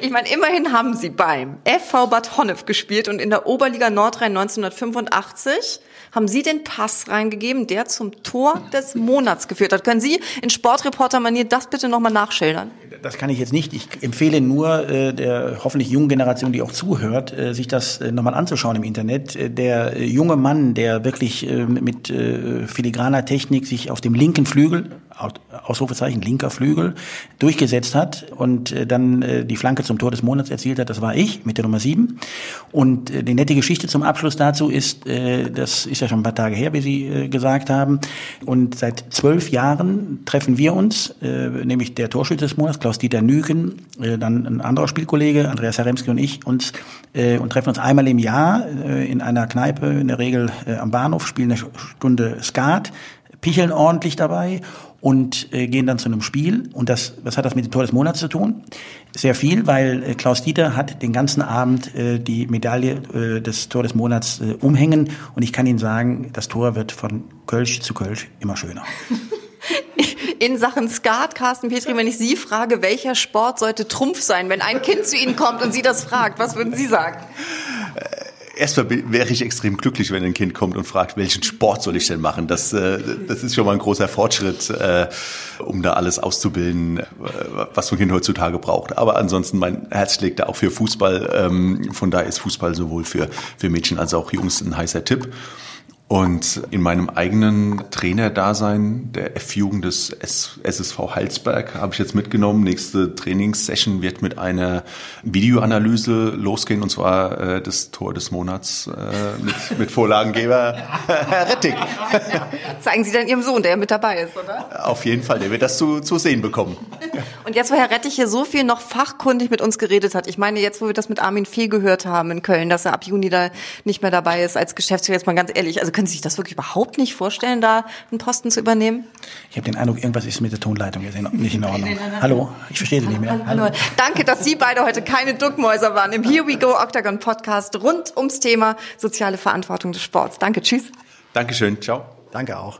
Ich meine, immerhin haben Sie beim FV Bad Honnef gespielt und in der Oberliga Nordrhein 1985 haben Sie den Pass reingegeben, der zum Tor des Monats geführt hat. Können Sie in Sportreporter-Manier das bitte nochmal nachschildern? Das kann ich jetzt nicht. Ich empfehle nur äh, der hoffentlich jungen Generation, die auch zuhört, äh, sich das äh, nochmal anzuschauen im Internet. Äh, der äh, junge Mann, der wirklich äh, mit äh, filigraner Technik sich auf dem linken Flügel, Ausrufezeichen linker Flügel, durchgesetzt hat und äh, dann äh, die Flanke zum Tor des Monats erzielt hat, das war ich mit der Nummer sieben. Und äh, die nette Geschichte zum Abschluss dazu ist, äh, das ist ja schon ein paar Tage her, wie Sie äh, gesagt haben. Und seit zwölf Jahren treffen wir uns, äh, nämlich der Torschütze des Monats, Klaus-Dieter Nügen, äh, dann ein anderer Spielkollege, Andreas Haremski und ich, uns äh, und treffen uns einmal im Jahr äh, in einer Kneipe, in der Regel äh, am Bahnhof, spielen eine Stunde Skat, picheln ordentlich dabei und äh, gehen dann zu einem Spiel. Und das, was hat das mit dem Tor des Monats zu tun? Sehr viel, weil äh, Klaus Dieter hat den ganzen Abend äh, die Medaille äh, des Tor des Monats äh, umhängen. Und ich kann Ihnen sagen, das Tor wird von Kölsch zu Kölsch immer schöner. in Sachen Skat, Carsten Petri, wenn ich Sie frage, welcher Sport sollte Trumpf sein, wenn ein Kind zu Ihnen kommt und Sie das fragt, was würden Sie sagen? Erstmal wäre ich extrem glücklich, wenn ein Kind kommt und fragt, welchen Sport soll ich denn machen? Das, äh, das ist schon mal ein großer Fortschritt, äh, um da alles auszubilden, äh, was ein Kind heutzutage braucht. Aber ansonsten, mein Herz schlägt da auch für Fußball. Ähm, von daher ist Fußball sowohl für, für Mädchen als auch Jungs ein heißer Tipp. Und in meinem eigenen Trainerdasein der F-Jugend des SSV Halsberg habe ich jetzt mitgenommen. Nächste Trainingssession wird mit einer Videoanalyse losgehen und zwar äh, das Tor des Monats äh, mit, mit Vorlagengeber Herr Rettig. Zeigen Sie dann Ihrem Sohn, der mit dabei ist, oder? Auf jeden Fall, der wird das zu, zu sehen bekommen. Und jetzt, wo Herr Rettich hier so viel noch fachkundig mit uns geredet hat, ich meine, jetzt, wo wir das mit Armin Fee gehört haben in Köln, dass er ab Juni da nicht mehr dabei ist als Geschäftsführer, jetzt mal ganz ehrlich, also können Sie sich das wirklich überhaupt nicht vorstellen, da einen Posten zu übernehmen? Ich habe den Eindruck, irgendwas ist mit der Tonleitung jetzt nicht in Ordnung. Hallo, ich verstehe Sie nicht mehr. Hallo. Hallo. Danke, dass Sie beide heute keine Duckmäuser waren im Here We Go Octagon Podcast rund ums Thema soziale Verantwortung des Sports. Danke, tschüss. Dankeschön, ciao. Danke auch.